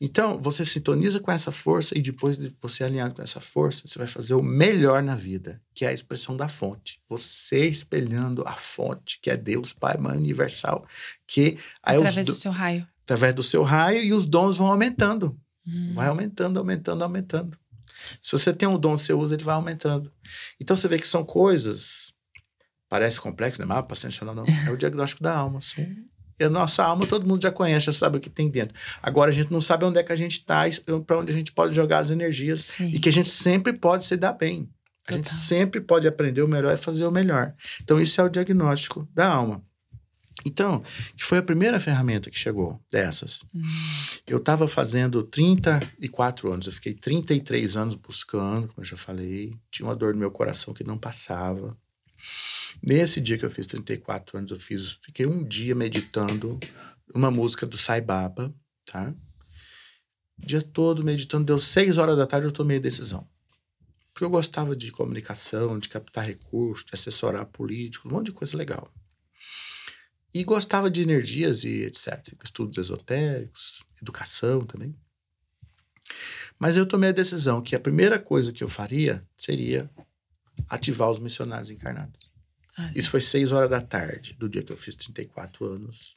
Então, você sintoniza com essa força e depois de você alinhado com essa força, você vai fazer o melhor na vida, que é a expressão da fonte. Você espelhando a fonte, que é Deus, Pai, Mãe Universal, que Através do- do seu raio. através do seu raio e os dons vão aumentando. Hum. Vai aumentando, aumentando, aumentando. Se você tem um dom, você usa, ele vai aumentando. Então você vê que são coisas. Parece complexo, né? Mapa ascensional, não. É o diagnóstico da alma. Assim. A nossa alma todo mundo já conhece, já sabe o que tem dentro. Agora a gente não sabe onde é que a gente está, para onde a gente pode jogar as energias. Sim. E que a gente sempre pode se dar bem. A gente sempre pode aprender o melhor e fazer o melhor. Então, isso é o diagnóstico da alma. Então, que foi a primeira ferramenta que chegou dessas. Eu estava fazendo 34 anos, eu fiquei 33 anos buscando, como eu já falei. Tinha uma dor no meu coração que não passava. Nesse dia que eu fiz 34 anos, eu fiz, fiquei um dia meditando uma música do Sai Baba, tá? O dia todo meditando, deu 6 horas da tarde, eu tomei a decisão. Porque eu gostava de comunicação, de captar recursos, de assessorar políticos, um monte de coisa legal. E gostava de energias e etc. Estudos esotéricos, educação também. Mas eu tomei a decisão que a primeira coisa que eu faria seria ativar os missionários encarnados. Ah, Isso foi seis horas da tarde, do dia que eu fiz 34 anos.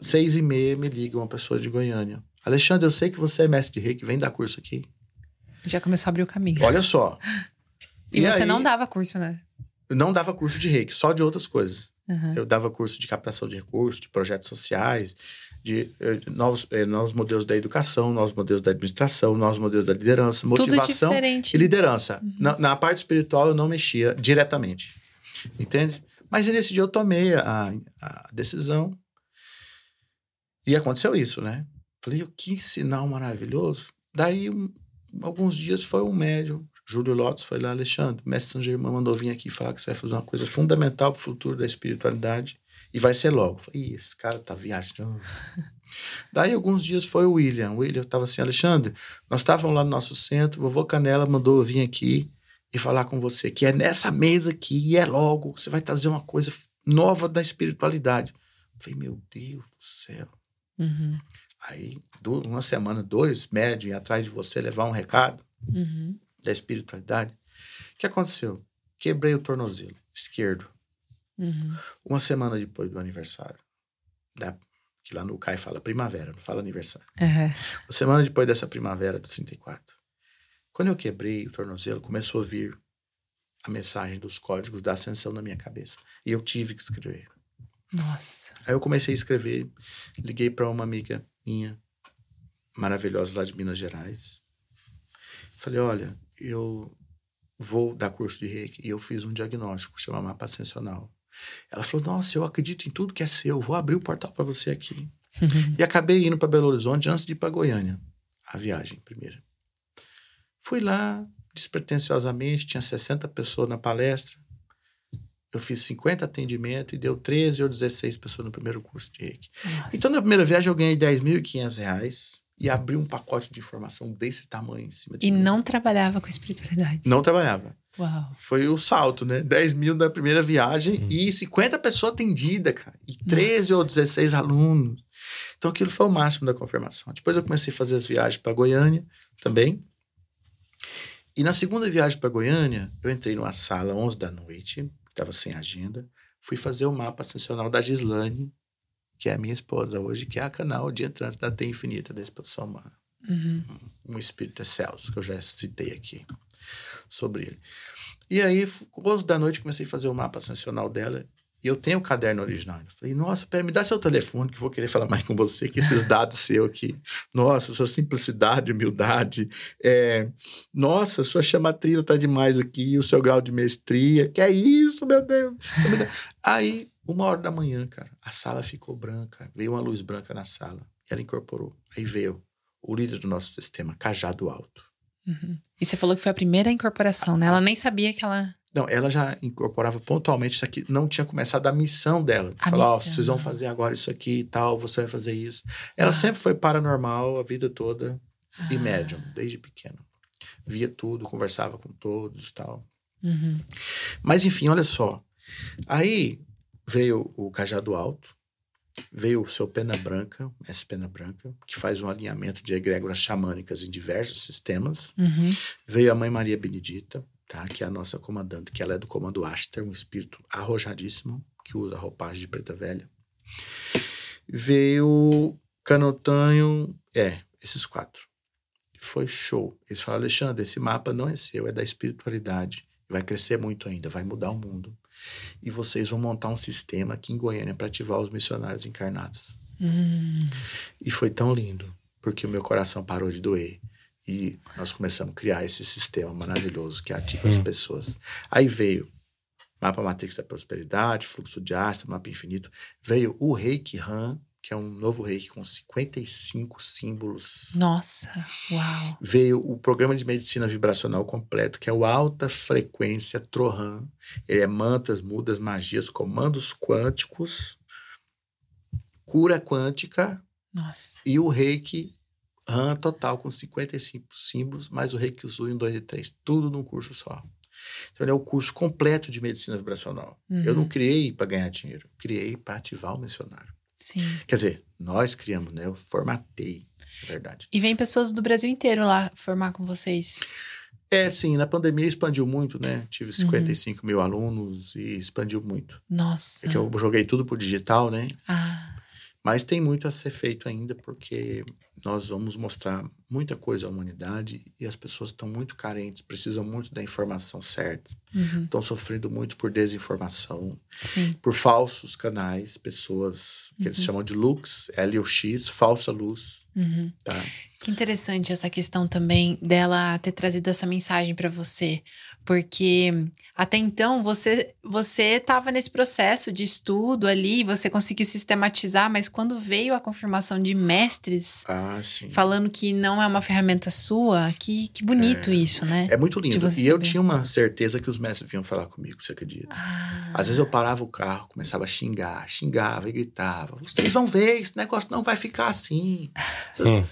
Seis e meia me liga uma pessoa de Goiânia. Alexandre, eu sei que você é mestre de reiki, vem dar curso aqui. Já começou a abrir o caminho. Olha só. e você aí, não dava curso, né? eu não dava curso de reiki, só de outras coisas. Uhum. Eu dava curso de captação de recursos, de projetos sociais, de eh, novos, eh, novos modelos da educação, novos modelos da administração, novos modelos da liderança, motivação diferente. e liderança. Na, na parte espiritual eu não mexia diretamente, entende? Mas nesse dia eu tomei a, a decisão e aconteceu isso, né? Falei, que sinal maravilhoso. Daí, um- alguns dias foi um médium, Júlio Lotus, foi lá, Alexandre, mestre São Germán mandou vir aqui falar que você vai fazer uma coisa fundamental para o futuro da espiritualidade e vai ser logo. Falei, Ih, esse cara tá viajando. *laughs* Daí, alguns dias foi o William. O William estava assim, Alexandre, nós estávamos lá no nosso centro, vovô Canela mandou vir aqui e falar com você, que é nessa mesa aqui, e é logo, você vai trazer uma coisa nova da espiritualidade. Falei, meu Deus do céu. Uhum, Aí, uma semana, dois, médium, atrás de você levar um recado uhum. da espiritualidade. O que aconteceu? Quebrei o tornozelo esquerdo. Uhum. Uma semana depois do aniversário. Da, que lá no CAI fala primavera, não fala aniversário. Uma semana depois dessa primavera de 34. Quando eu quebrei o tornozelo, começou a vir a mensagem dos códigos da ascensão na minha cabeça. E eu tive que escrever. Nossa. Aí eu comecei a escrever, liguei para uma amiga minha, maravilhosa lá de Minas Gerais. Falei: olha, eu vou dar curso de reiki e eu fiz um diagnóstico, chama mapa ascensional. Ela falou: nossa, eu acredito em tudo que é seu, vou abrir o portal para você aqui. E acabei indo para Belo Horizonte antes de ir para Goiânia, a viagem primeira. Fui lá, despretensiosamente, tinha 60 pessoas na palestra. Eu fiz 50 atendimentos e deu 13 ou 16 pessoas no primeiro curso de reiki. Nossa. Então, na primeira viagem, eu ganhei 10.500 reais e abri um pacote de informação desse tamanho em cima de E mim. não trabalhava com espiritualidade. Não trabalhava. Uau. Foi o salto, né? 10 mil na primeira viagem e 50 pessoas atendidas, cara. E 13 Nossa. ou 16 alunos. Então, aquilo foi o máximo da confirmação. Depois, eu comecei a fazer as viagens para Goiânia também. E na segunda viagem para Goiânia, eu entrei numa sala 11 da noite, estava sem agenda. Fui fazer o mapa ascensional da Gislane, que é a minha esposa hoje, que é a canal de entrante da T Infinita da Exposição Humana Uhum. um espírito excelso, que eu já citei aqui sobre ele. E aí, f- 11 da noite, comecei a fazer o mapa ascensional dela. E eu tenho o caderno original. Eu falei, nossa, pera, me dá seu telefone, que eu vou querer falar mais com você, que esses dados *laughs* seus aqui. Nossa, sua simplicidade, humildade. É, nossa, sua chamatrina tá demais aqui, o seu grau de mestria. Que é isso, meu Deus? Aí, uma hora da manhã, cara, a sala ficou branca. Veio uma luz branca na sala. Ela incorporou. Aí veio o líder do nosso sistema, Cajado Alto. E você falou que foi a primeira incorporação, né? Ela nem sabia que ela. Não, ela já incorporava pontualmente isso aqui. Não tinha começado a missão dela. A Falar, ó, missão. vocês vão fazer agora isso aqui e tal, você vai fazer isso. Ela Ah. sempre foi paranormal a vida toda e Ah. médium, desde pequena. Via tudo, conversava com todos e tal. Uhum. Mas enfim, olha só. Aí veio o Cajado Alto, veio o seu Pena Branca, essa Pena Branca, que faz um alinhamento de egrégoras xamânicas em diversos sistemas. Uhum. Veio a Mãe Maria Benedita, tá? que é a nossa comandante, que ela é do comando Aster, um espírito arrojadíssimo, que usa roupagem de preta velha. Veio Canotanho, é, esses quatro. Foi show. Eles falaram, Alexandre, esse mapa não é seu, é da espiritualidade. Vai crescer muito ainda, vai mudar o mundo. E vocês vão montar um sistema aqui em Goiânia para ativar os missionários encarnados. Hum. E foi tão lindo, porque o meu coração parou de doer. E nós começamos a criar esse sistema maravilhoso que ativa as pessoas. Aí veio Mapa Matrix da Prosperidade, Fluxo de Astro, Mapa Infinito. Veio o Reiki Han, que é um novo Reiki com 55 símbolos. Nossa, uau. Veio o programa de medicina vibracional completo, que é o Alta Frequência Trohan. Ele é mantas, mudas, magias, comandos quânticos, cura quântica, Nossa. e o reiki RAM total com 55 símbolos, mais o reiki Uzui 1, 2 e 3. Tudo num curso só. Então, ele é o curso completo de medicina vibracional. Eu não criei para ganhar dinheiro, criei para ativar o missionário. Sim. Quer dizer, nós criamos, né? Eu formatei, na verdade. E vem pessoas do Brasil inteiro lá formar com vocês. É, sim, na pandemia expandiu muito, né? Tive 55 mil alunos e expandiu muito. Nossa. É que eu joguei tudo pro digital, né? Ah, Mas tem muito a ser feito ainda, porque nós vamos mostrar muita coisa à humanidade e as pessoas estão muito carentes, precisam muito da informação certa, Uhum. estão sofrendo muito por desinformação, Sim. por falsos canais, pessoas que eles chamam de lux, L ou X, falsa luz, Uhum. tá? Que interessante essa questão também dela ter trazido essa mensagem para você, porque até então você você estava nesse processo de estudo ali, você conseguiu sistematizar, mas quando veio a confirmação de mestres Ah, sim. falando que não é uma ferramenta sua, que, que bonito isso, né? É muito lindo. E eu saber. tinha uma certeza que os mestres vinham falar comigo, você acredita? Ah, Às vezes eu parava o carro, começava a xingar, xingava e gritava. Vocês vão ver, esse negócio não vai ficar assim. Hum.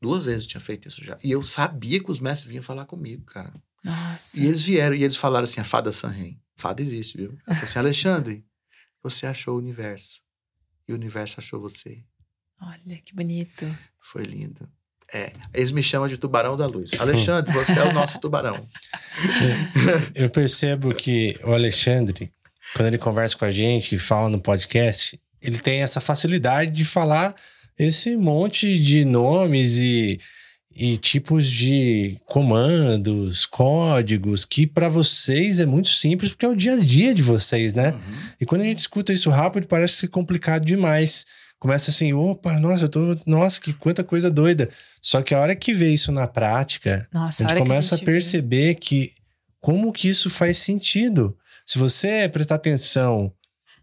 Duas vezes eu tinha feito isso já. E eu sabia que os mestres vinham falar comigo, cara. Nossa. E eles vieram e eles falaram assim: a fada Sanren. Fada existe, viu? Eu falei assim: Alexandre, você achou o universo. E o universo achou você. Olha que bonito. Foi lindo. É, eles me chamam de tubarão da luz. Alexandre, você é o nosso tubarão. *laughs* Eu percebo que o Alexandre, quando ele conversa com a gente, fala no podcast, ele tem essa facilidade de falar esse monte de nomes e, e tipos de comandos, códigos, que para vocês é muito simples, porque é o dia a dia de vocês, né? Uhum. E quando a gente escuta isso rápido, parece ser complicado demais. Começa assim, opa, nossa, eu tô. Nossa, que quanta coisa doida. Só que a hora que vê isso na prática, Nossa, a a gente que começa a, gente vê. perceber que como que isso faz sentido. Se você prestar atenção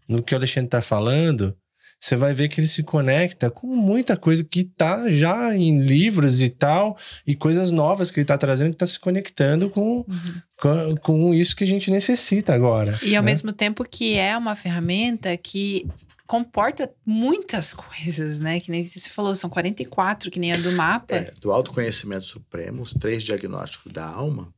no que o Alexandre está falando, você vai ver que ele se conecta com muita coisa que tá já em livros e tal, e coisas novas que ele tá trazendo, que tá se conectando com, Uhum. com, com isso que a gente necessita agora. E ao né? mesmo tempo que é uma ferramenta que comporta muitas *laughs* coisas, né? Que nem você falou, são 44, que nem a do mapa. É, do autoconhecimento supremo, os três diagnósticos da alma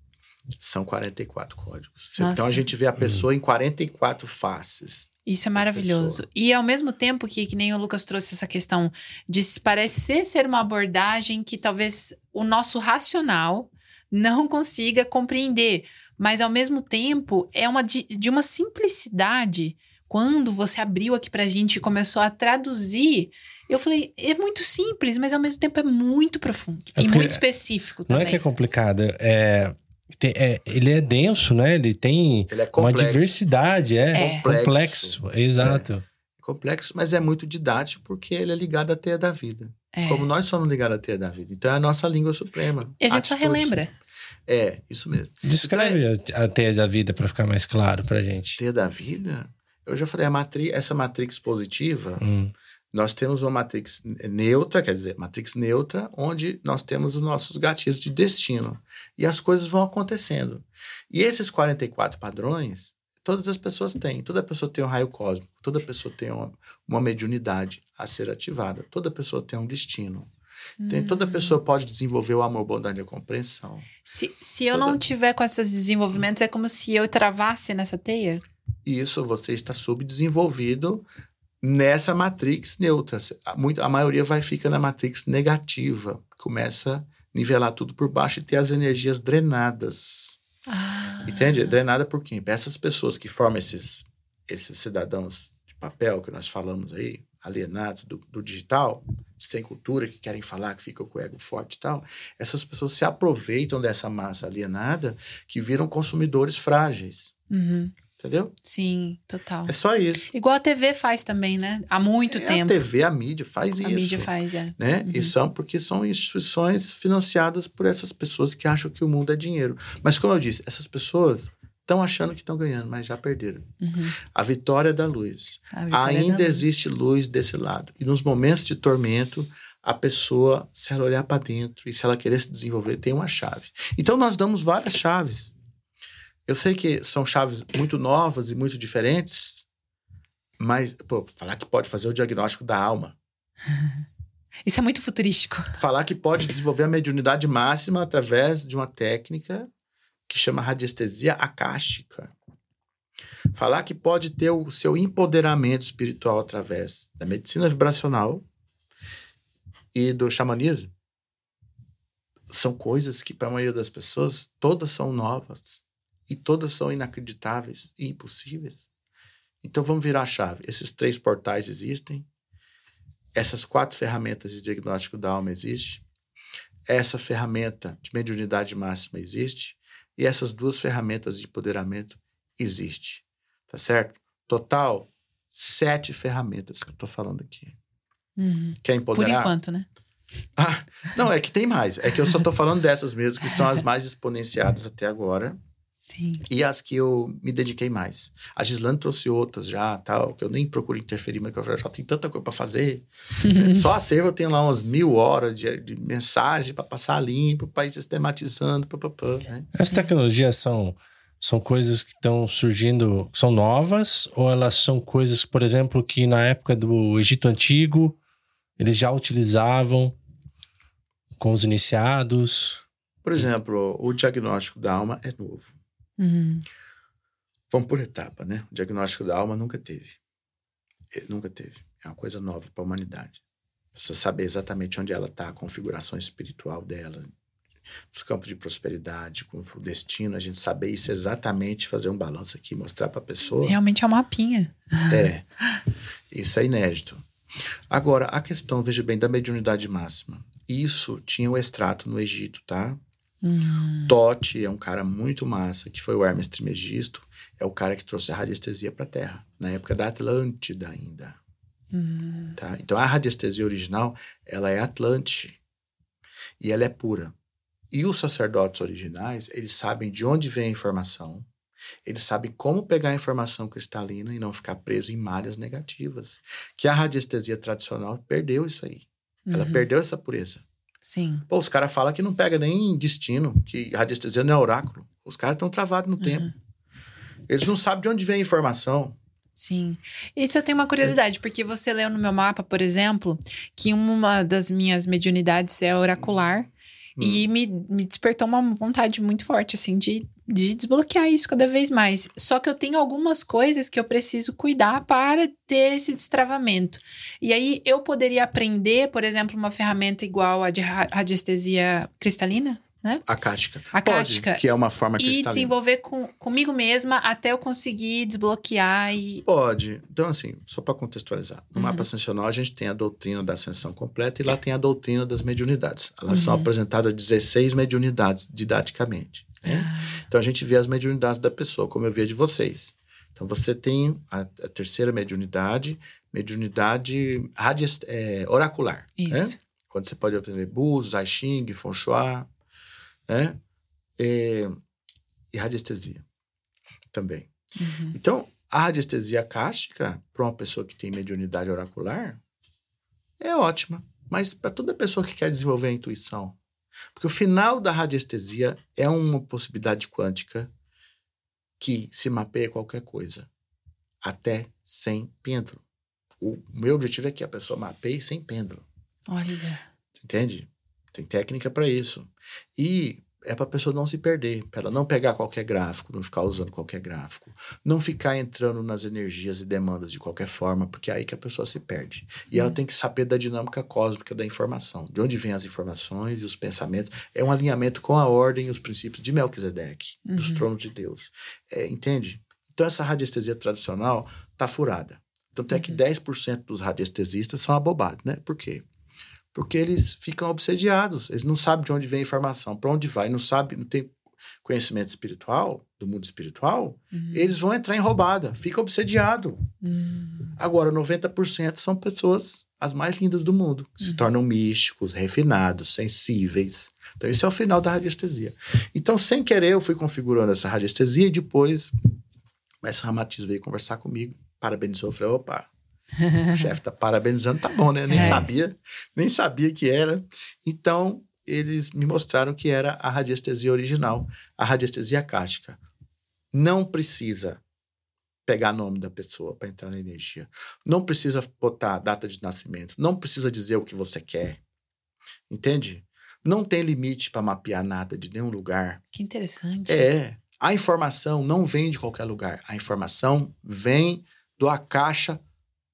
são 44 códigos. Nossa. Então a gente vê a pessoa em 44 faces. Isso é maravilhoso. E ao mesmo tempo que, que nem o Lucas trouxe essa questão de se parecer ser uma abordagem que talvez o nosso racional não *laughs* consiga compreender, mas ao mesmo tempo é uma de, de uma simplicidade. Quando você abriu aqui pra gente e começou a traduzir, eu falei, é muito simples, mas ao mesmo tempo é muito profundo É e muito específico Não também. é que é complicado, é, tem- é- ele é denso, né? Ele tem Ele é uma complexo. diversidade, é, É. complexo. Exato. complexo, mas é muito didático porque ele é ligado à teia da vida. É. Como nós somos ligados à teia da vida. Então é a nossa língua suprema. E a gente só Atitude. relembra. É, isso mesmo. Descreve a, a teia da vida para ficar mais claro pra gente. Teia da vida, eu já falei, a matri essa matrix positiva, Hum. nós temos uma matrix neutra, quer dizer, matrix neutra, onde nós temos os nossos gatilhos de destino. E as coisas vão acontecendo. E esses 44 padrões, todas as pessoas têm. Toda pessoa tem um raio cósmico, toda pessoa tem uma, uma mediunidade a ser ativada, toda pessoa tem um destino. Tem, toda pessoa pode desenvolver o amor, bondade e a compreensão. Se, se eu Toda- não tiver com esses desenvolvimentos, é como se eu travasse nessa teia? Isso você está subdesenvolvido nessa matrix neutra. A, muito, a maioria vai ficar na matrix negativa, começa nivelar tudo por baixo e ter as energias drenadas. Ah, Entende? Drenada por quem? Essas pessoas que formam esses, esses cidadãos de papel que nós falamos aí, alienados do, do digital, sem cultura, que querem falar, que ficam com o ego forte e tal, essas pessoas se aproveitam dessa massa alienada que viram consumidores frágeis. uhum. Entendeu? Sim, total. É só isso. Igual a TV faz também, né? Há muito É, tempo. A TV, a mídia faz A isso. mídia faz, é. Né? Uhum. E são porque são instituições financiadas por essas pessoas que acham que o mundo é dinheiro. Mas como eu disse, essas pessoas estão achando que estão ganhando, mas já perderam. Uhum. A vitória da luz. A vitória Ainda da luz. existe luz desse lado. E nos momentos de tormento, a pessoa, se ela olhar para dentro e se ela querer se desenvolver, tem uma chave. Então nós damos várias chaves. Eu sei que são chaves muito novas e muito diferentes, mas pô, falar que pode fazer o diagnóstico da alma, *laughs* Isso é muito futurístico. falar que pode desenvolver a mediunidade máxima através de uma técnica que chama radiestesia acástica. Falar que pode ter o seu empoderamento espiritual através da medicina vibracional e do xamanismo. São coisas que, para a maioria das pessoas, todas são novas e todas são inacreditáveis e impossíveis. Então vamos virar a chave. Esses três portais existem essas quatro ferramentas de diagnóstico da alma existem, essa ferramenta de mediunidade máxima existe e essas duas ferramentas de empoderamento existe, tá certo? Total sete ferramentas que eu tô falando aqui. Uhum. Quer Por empoderar? enquanto, né? Ah, não, é que tem mais. É que eu só tô falando dessas mesmo, que são as mais exponenciadas até agora Sim. e as que eu me dediquei mais. A Gislane trouxe outras já, tal, que eu nem procuro interferir, mas que eu falei, já tem tanta coisa para fazer. *laughs* Só a serva eu tenho lá umas mil horas de, de mensagem para passar limpo, para ir sistematizando, papapá, né? As tecnologias são, são coisas que estão surgindo, são novas, ou elas são coisas, por exemplo, que na época do Egito Antigo eles já utilizavam com os iniciados? Por exemplo, o diagnóstico da alma é novo. Uhum. Vamos por etapa, né? O diagnóstico da alma nunca teve. Ele nunca teve. É uma coisa nova para a humanidade. Você saber exatamente onde ela está, a configuração espiritual dela, os campos de prosperidade, com o destino, a gente saber isso exatamente, fazer um balanço aqui, mostrar para a pessoa. Realmente é um mapinha. É. Isso é inédito. Agora, a questão, veja bem, da mediunidade máxima. Isso tinha o extrato no Egito, tá? Hum. Tote é um cara muito massa, que foi o Hermes Trismegisto, é o cara que trouxe a radiestesia para a Terra, na época da Atlântida ainda. Hum. Tá? Então, a radiestesia original, ela é Atlante. E ela é pura. E os sacerdotes originais, eles sabem de onde vem a informação, eles sabem como pegar a informação cristalina e não ficar preso em malhas negativas. Que a radiestesia tradicional perdeu isso aí. Ela Uhum. perdeu essa pureza. Sim. Pô, os caras falam que não pega nem destino, que radiestesia não é oráculo. Os caras estão travados no tempo. Eles não sabem de onde vem a informação. Sim. Isso eu tenho uma curiosidade, porque você leu no meu mapa, por exemplo, que uma das minhas mediunidades é oracular. E me, me despertou uma vontade muito forte, assim, de, de desbloquear isso cada vez mais. Só que eu tenho algumas coisas que eu preciso cuidar para ter esse destravamento. E aí eu poderia aprender, por exemplo, uma ferramenta igual a de ra- radiestesia cristalina, né? Acática. Acática. Pode, que é uma forma E cristalina. desenvolver com, comigo mesma até eu conseguir desbloquear e. Pode. Então, assim, só para contextualizar. No Uhum. mapa ascensional, a gente tem a doutrina da ascensão completa e lá tem a doutrina das mediunidades. Elas são Uhum. apresentadas 16 mediunidades didaticamente. né? Ah. Então, a gente vê as mediunidades da pessoa, como eu vi a de vocês. Então, você tem a, a terceira mediunidade, mediunidade radies- é, oracular. né? Isso. Quando você pode aprender Búzios, I Ching, Feng Shui, né? É, e radiestesia também. Uhum. Então, a radiestesia acástica, para uma pessoa que tem mediunidade oracular, é ótima. Mas para toda pessoa que quer desenvolver a intuição. Porque o final da radiestesia é uma possibilidade quântica que se mapeia qualquer coisa, até sem pêndulo. O meu objetivo é que a pessoa mapeie sem pêndulo. Olha. Entende? Tem técnica para isso. E é para a pessoa não se perder, para ela não pegar qualquer gráfico, não ficar usando qualquer gráfico, não ficar entrando nas energias e demandas de qualquer forma, porque é aí que a pessoa se perde. E ela tem que saber da dinâmica cósmica da informação, de onde vêm as informações e os pensamentos. É um alinhamento com a ordem e os princípios de Melquisedeque, dos tronos de Deus. É, entende? Então essa radiestesia tradicional tá furada. Tanto é que 10% dos radiestesistas são abobados, né? Por quê? Porque eles ficam obsediados, eles não sabem de onde vem a informação, para onde vai, não sabe, não tem conhecimento espiritual, do mundo espiritual, eles vão entrar em roubada, fica obsediado. Agora, 90% são pessoas as mais lindas do mundo, que se tornam místicos, refinados, sensíveis. Então, esse é o final da radiestesia. Então, sem querer, eu fui configurando essa radiestesia e depois o mestre Ramatiz veio conversar comigo, parabenizou, eu falei, opa, o chefe tá parabenizando, tá bom, né? Nem É. sabia, nem sabia que era. Então, eles me mostraram que era a radiestesia original, a radiestesia acástica. Não precisa pegar nome da pessoa para entrar na energia. Não precisa botar data de nascimento. Não precisa dizer o que você quer. Entende? Não tem limite para mapear nada de nenhum lugar. Que interessante. É. A informação não vem de qualquer lugar. A informação vem do Akasha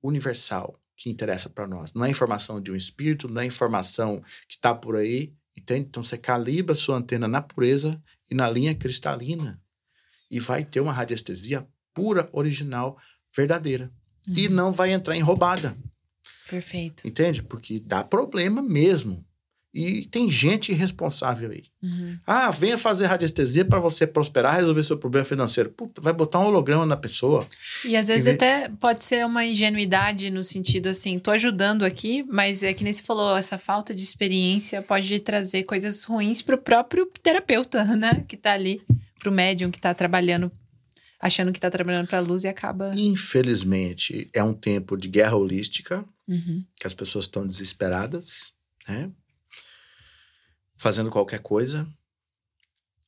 universal que interessa para nós. Não é informação de um espírito, não é informação que está por aí, entende? Então você calibra sua antena na pureza e na linha cristalina e vai ter uma radiestesia pura, original, verdadeira. E não vai entrar em roubada. Perfeito. Entende? Porque dá problema mesmo. E tem gente irresponsável aí. Uhum. Ah, venha fazer radiestesia para você prosperar, resolver seu problema financeiro. Puta, vai botar um holograma na pessoa. E às vezes vê- até pode ser uma ingenuidade no sentido assim, tô ajudando aqui, mas é que nem você falou, essa falta de experiência pode trazer coisas ruins pro próprio terapeuta, *laughs* né? Que tá ali, pro médium que tá trabalhando, achando que tá trabalhando pra luz e acaba. Infelizmente, é um tempo de guerra holística, Uhum. que as pessoas estão desesperadas, né? Fazendo qualquer coisa,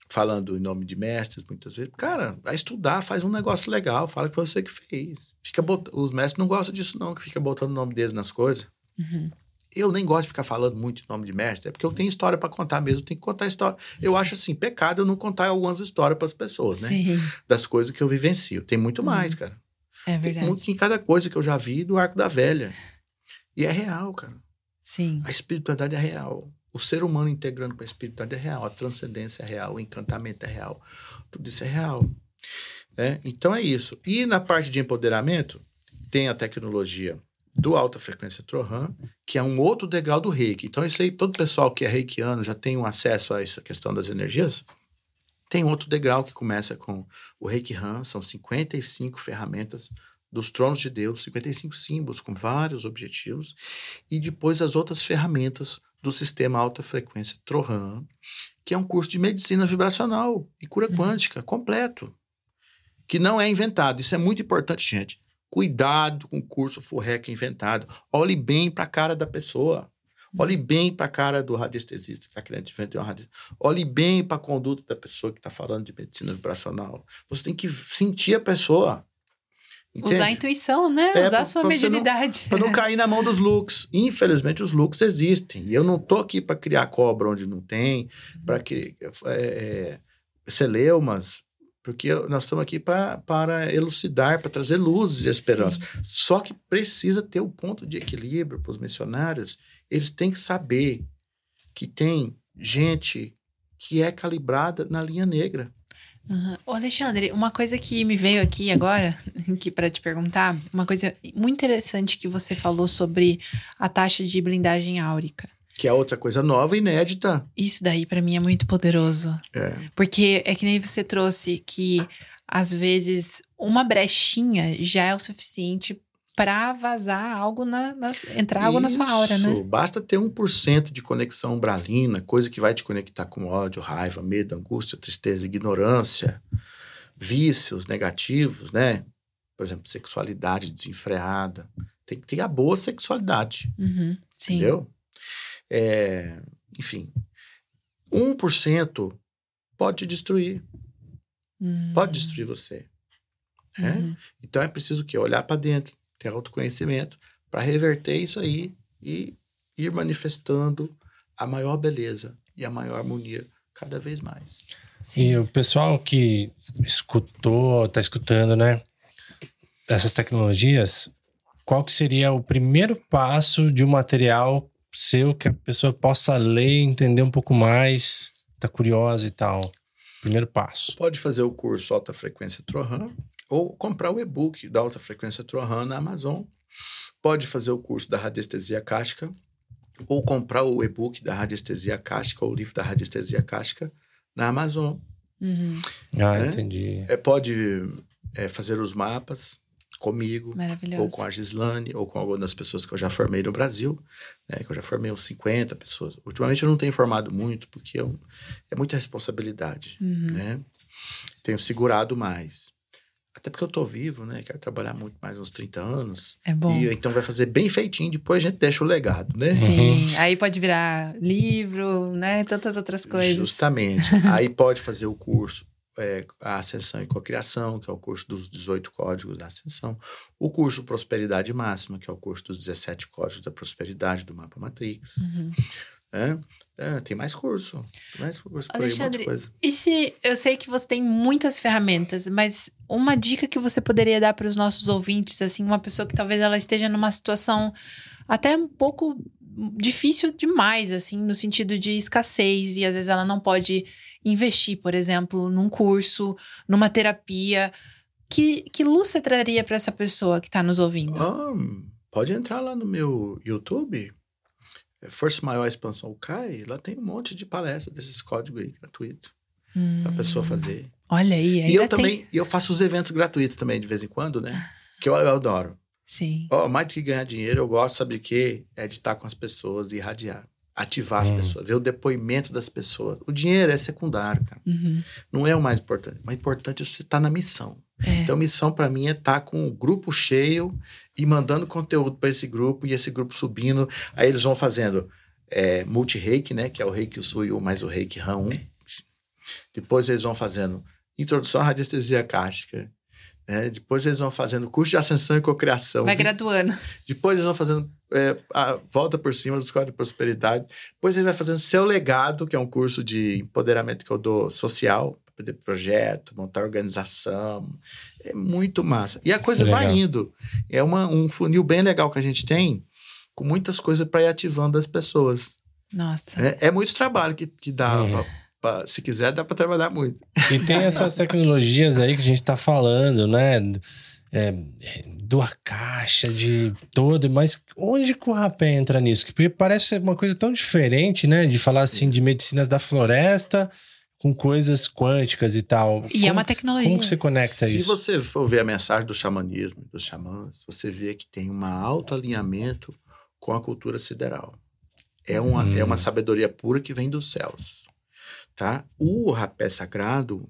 falando em nome de mestres, muitas vezes. Cara, vai estudar, faz um negócio legal, fala que foi você que fez. Fica bot... Os mestres não gostam disso, não, que fica botando o nome deles nas coisas. Uhum. Eu nem gosto de ficar falando muito em nome de mestre, é porque eu tenho história para contar mesmo, eu tenho que contar história. Eu acho assim, pecado eu não contar algumas histórias para as pessoas, né? Sim, Das coisas que eu vivencio. Tem muito mais, cara. é Tem verdade. muito em cada coisa que eu já vi do Arco da Velha. E é real, cara. Sim. A espiritualidade é real. O ser humano integrando com a espiritualidade é real. A transcendência é real. O encantamento é real. Tudo isso é real. né? Então é isso. E na parte de empoderamento, tem a tecnologia do alta frequência Trohan, que é um outro degrau do reiki. Então, isso aí, todo pessoal que é reikiano já tem um acesso a essa questão das energias. Tem outro degrau que começa com o Reiki Han, são 55 ferramentas dos tronos de Deus, 55 símbolos com vários objetivos, e depois as outras ferramentas do sistema alta frequência Trohan, que é um curso de medicina vibracional e cura quântica completo, que não é inventado. Isso é muito importante, gente. Cuidado com o curso Furrec inventado. Olhe bem para a cara da pessoa. Olhe bem para a cara do radiestesista que está querendo vender um radiestesista. Olhe bem para a conduta da pessoa que está falando de medicina vibracional. Você tem que sentir a pessoa. Usar a Entende? intuição, né? É, Usar pra- a sua pra mediunidade. Para não cair na mão dos looks. Infelizmente, os looks existem. E eu não tô aqui para criar cobra onde não tem, para que é, é, celeumas, porque nós estamos aqui pra, para elucidar, para trazer luzes e esperança. Só que precisa ter o ponto de equilíbrio para os missionários. Eles têm que saber que tem gente que é calibrada na linha negra. Uhum. Ô, Alexandre, uma coisa que me veio aqui agora, *laughs* que para te perguntar, uma coisa muito interessante que você falou sobre a taxa de blindagem áurica. Que é outra coisa nova, inédita. Isso daí para mim é muito poderoso, É. porque é que nem você trouxe que às vezes uma brechinha já é o suficiente para vazar algo na, nas- entrar algo na sua aura, né? Isso, Basta ter 1% de conexão umbralina, coisa que vai te conectar com ódio, raiva, medo, angústia, tristeza, ignorância, vícios negativos, né? Por exemplo, sexualidade desenfreada. Tem que ter a boa sexualidade, Uhum, sim. entendeu? É, enfim, 1% pode te destruir, Hum, pode destruir você. né? uhum. Então é preciso o quê? Olhar para dentro, ter autoconhecimento para reverter isso aí e ir manifestando a maior beleza e a maior harmonia cada vez mais. Sim. E o pessoal que escutou, tá escutando, né? Essas tecnologias, qual que seria o primeiro passo de um material seu que a pessoa possa ler, entender um pouco mais, tá curiosa e tal? Primeiro passo. Pode fazer o curso Alta Frequência Trohan ou comprar o e-book da Alta Frequência Trohan na Amazon. Pode fazer o curso da radiestesia acástica ou comprar o e-book da radiestesia acástica ou o livro da radiestesia acástica na Amazon. Uhum. Ah, É? entendi. É, pode é, fazer os mapas comigo, Maravilhoso. ou com a Gislane, ou com algumas das pessoas que eu já formei no Brasil, né, que eu já formei uns 50 pessoas. Ultimamente eu não tenho formado muito, porque eu- é muita responsabilidade, Uhum. né? Tenho segurado mais. Até porque eu tô vivo, né? Quero trabalhar muito mais uns 30 anos. É bom. E então vai fazer bem feitinho, depois a gente deixa o legado, né? Sim, aí pode virar livro, né? Tantas outras coisas. Justamente. *laughs* Aí pode fazer o curso, é, a Ascensão e Cocriação, que é o curso dos 18 códigos da Ascensão. O curso Prosperidade Máxima, que é o curso dos 17 códigos da prosperidade do Mapa Matrix. Uhum. É, é, tem mais curso. Tem mais curso por aí, um monte de Alexandre, coisa. E se eu sei que você tem muitas ferramentas, mas uma dica que você poderia dar para os nossos ouvintes, assim, uma pessoa que talvez ela esteja numa situação até um pouco difícil demais, assim, no sentido de escassez e às vezes ela não pode investir, por exemplo, num curso, numa terapia. Que, que luz você traria para essa pessoa que está nos ouvindo? Ah, Pode entrar lá no meu YouTube, Força Maior Expansão CAI, lá tem um monte de palestras desses códigos aí, gratuito, Hum, pra pessoa fazer. Olha aí, E eu tem. também, e eu faço os eventos gratuitos também, de vez em quando, né? Que eu, eu adoro. Sim. Ó, mais do que ganhar dinheiro, eu gosto, sabe de quê? É de estar com as pessoas e irradiar. Ativar as Hum. pessoas, ver o depoimento das pessoas. O dinheiro é secundário, cara. Uhum. Não é o mais importante. O mais importante é você estar na missão. É. Então, missão para mim é estar com o grupo cheio e mandando conteúdo para esse grupo e esse grupo subindo. Aí eles vão fazendo é, multi-reiki, né? Que é o reiki Suyu mais o reiki RAM 1. Depois eles vão fazendo introdução à radiestesia cástica. né? Depois eles vão fazendo curso de ascensão e cocriação. Vai graduando. Depois eles vão fazendo é, a volta por cima dos códigos de prosperidade. Depois ele vai fazendo seu legado, que é um curso de empoderamento que eu dou social, poder projeto, montar organização. É muito massa. E a coisa vai indo. É uma, um funil bem legal que a gente tem, com muitas coisas para ir ativando as pessoas. Nossa. É, é muito trabalho que, que dá. Uhum. pra- pra- se quiser, dá para trabalhar muito. E tem essas tecnologias aí que a gente tá falando, né? É, do caixa, de todo, mas onde que o rapé entra nisso? Porque parece ser uma coisa tão diferente, né? De falar assim de medicinas da floresta com coisas quânticas e tal. E é uma tecnologia. Como que você conecta Se isso? você for ver a mensagem do xamanismo, dos xamãs, você vê que tem um alto alinhamento com a cultura sideral. É uma, Hum. é uma sabedoria pura que vem dos céus. Tá? O rapé sagrado,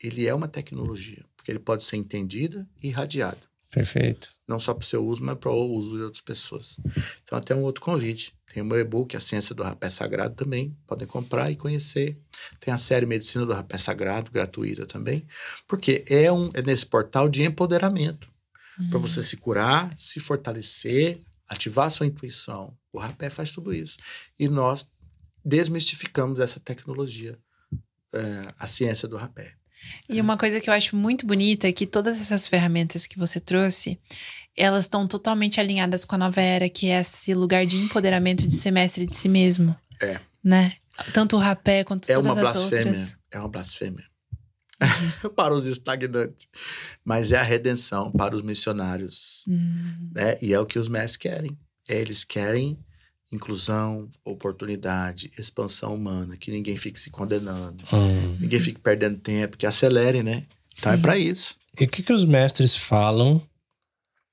ele é uma tecnologia, porque ele pode ser entendida e irradiado. Perfeito. Não só para o seu uso, mas para o uso de outras pessoas. Então, até um outro convite. Tem o meu e-book, A Ciência do Rapé Sagrado, também. Podem comprar e conhecer. Tem a série Medicina do Rapé Sagrado, gratuita também. Porque é, um, é nesse portal de empoderamento. Para você se curar, se fortalecer, ativar a sua intuição. O rapé faz tudo isso. E nós desmistificamos essa tecnologia, é, a ciência do rapé. E uma coisa que eu acho muito bonita é que todas essas ferramentas que você trouxe, elas estão totalmente alinhadas com a nova era, que é esse lugar de empoderamento de ser mestre de si mesmo. É. Né? Tanto o rapé quanto É todas uma as blasfêmia. outras. É uma blasfêmia. *laughs* para os estagnantes. Mas é a redenção para os missionários. Hum, Né? E é o que os mestres querem. Eles querem inclusão, oportunidade, expansão humana, que ninguém fique se condenando, Hum. ninguém fique perdendo tempo, que acelere, né? Então é Sim. para isso. E o que, que os mestres falam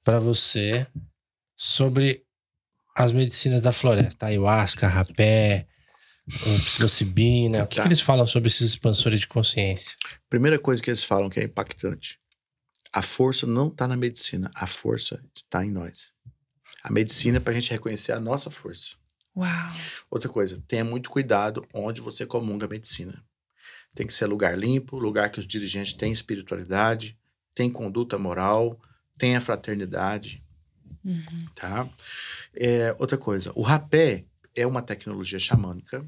para você sobre as medicinas da floresta? Ayahuasca, rapé, psilocibina. O que, Tá. que eles falam sobre esses expansores de consciência? Primeira coisa que eles falam que é impactante. A força não está na medicina, a força está em nós. A medicina para a gente reconhecer a nossa força. uau. Outra coisa, tenha muito cuidado onde você comunga a medicina. Tem que ser lugar limpo, lugar que os dirigentes têm espiritualidade, têm conduta moral, tenha fraternidade, Uhum. tá? É, outra coisa, o rapé é uma tecnologia xamânica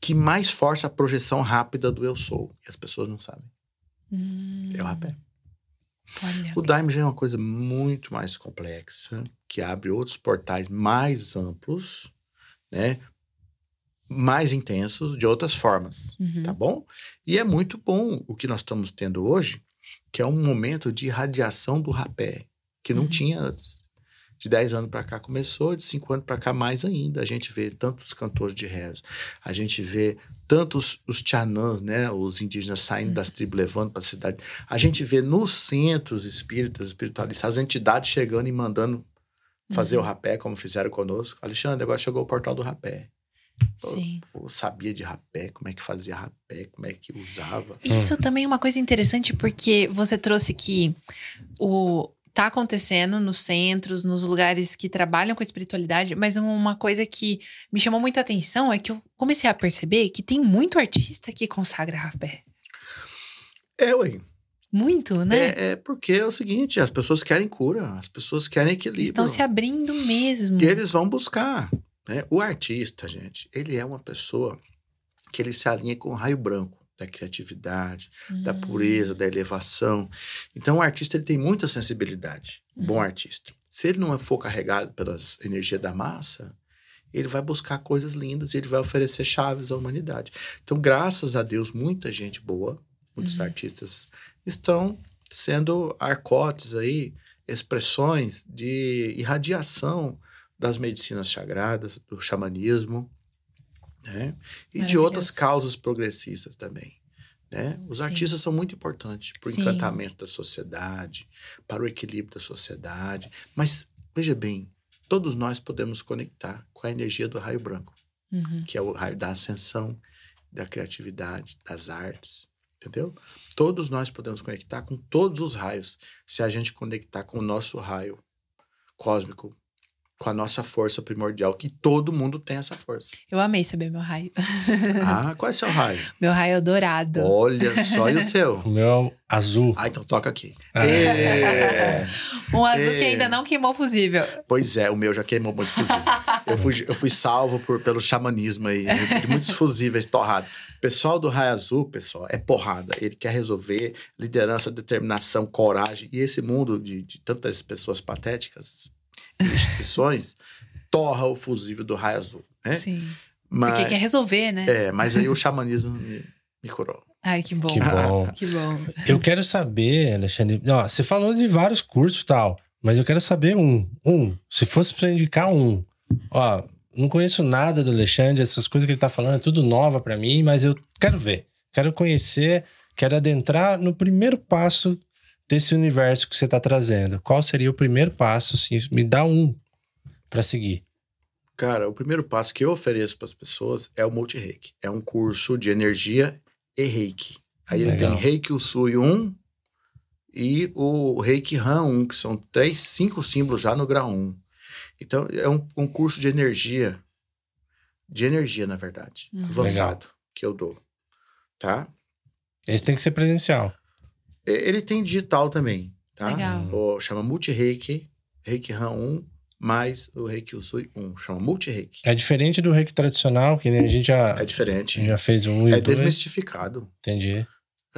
que mais força a projeção rápida do eu sou. E as pessoas não sabem. Hum, É o rapé. olha. O Daime já é uma coisa muito mais complexa, que abre outros portais mais amplos, né? Mais intensos, de outras formas, Uhum. tá bom? E é muito bom o que nós estamos tendo hoje, que é um momento de irradiação do rapé, que não Uhum. tinha antes. De 10 anos para cá começou, de 5 anos para cá mais ainda. A gente vê tantos cantores de rezo, a gente vê tantos os tchanãs, né, os indígenas saindo das tribos, levando para a cidade. A gente vê nos centros espíritas, espiritualistas, as entidades chegando e mandando fazer o rapé, como fizeram conosco. Alexandre, agora chegou o portal do rapé. Sim. Eu sabia de rapé, como é que fazia rapé, como é que usava. Isso também é uma coisa interessante porque você trouxe que o tá acontecendo nos centros, nos lugares que trabalham com espiritualidade, mas uma coisa que me chamou muita atenção é que eu comecei a perceber que tem muito artista que consagra rapé. É, ué. Muito, né? É, é porque é o seguinte, as pessoas querem cura, as pessoas querem equilíbrio. Estão se abrindo mesmo. E eles vão buscar. Né? O artista, gente, ele é uma pessoa que ele se alinha com o raio branco da criatividade, da Hum. pureza, da elevação. Então, o artista ele tem muita sensibilidade, o Uhum. bom artista. Se ele não for carregado pelas energias da massa, ele vai buscar coisas lindas ele vai oferecer chaves à humanidade. Então, graças a Deus, muita gente boa, muitos Uhum. artistas estão sendo arcotes aí expressões de irradiação das medicinas sagradas, do xamanismo, né? E de outras causas progressistas também. Né? Os Sim. artistas são muito importantes para o Sim. encantamento da sociedade, para o equilíbrio da sociedade. Mas, veja bem, todos nós podemos conectar com a energia do raio branco, Uhum. que é o raio da ascensão, da criatividade, das artes. Entendeu? Todos nós podemos conectar com todos os raios, se a gente conectar com o nosso raio cósmico, com a nossa força primordial, que todo mundo tem essa força. Eu amei saber meu raio. Ah, qual é seu raio? *laughs* Meu raio é dourado. Olha só, e o seu? O meu é azul. Ah, então toca aqui. É. *laughs* Um azul que É. ainda não queimou fusível. Pois é, o meu já queimou muito fusível. Eu fui, eu fui salvo por, pelo xamanismo aí, de muitos fusíveis torrados. Pessoal do Raio Azul, pessoal, é porrada. Ele quer resolver liderança, determinação, coragem. E esse mundo de, de tantas pessoas patéticas, instituições, *laughs* torra o fusível do Raio Azul, né? Sim. Mas, Porque quer resolver, né? é, mas aí o xamanismo me, me curou. Ai, que bom. Que bom. *laughs* Que bom. Eu quero saber, Alexandre. Ó, você falou de vários cursos e tal, mas eu quero saber um. Um. Se fosse pra indicar um. Ó, não conheço nada do Alexandre, essas coisas que ele tá falando é tudo nova pra mim, mas eu quero ver. Quero conhecer, quero adentrar no primeiro passo desse universo que você tá trazendo. Qual seria o primeiro passo? Assim, me dá um pra seguir. Cara, o primeiro passo que eu ofereço para as pessoas é o Multi-Reiki. É um curso de energia e Reiki. Aí ele Legal. tem Reiki Usui 1 e o Reiki Han 1, que são três, cinco símbolos já no grau 1. Então, é um, um curso de energia. De energia, na verdade. Uhum. Avançado, que eu dou. Tá? Esse tem que ser presencial. Ele tem digital também, tá? Legal. O, chama Multi-Reiki, Reiki Han 1, mais o Reiki Usui 1. Chama Multi-Reiki. É diferente do reiki tradicional, que nem a gente já, É diferente. já fez um e É dois. desmistificado. Entendi.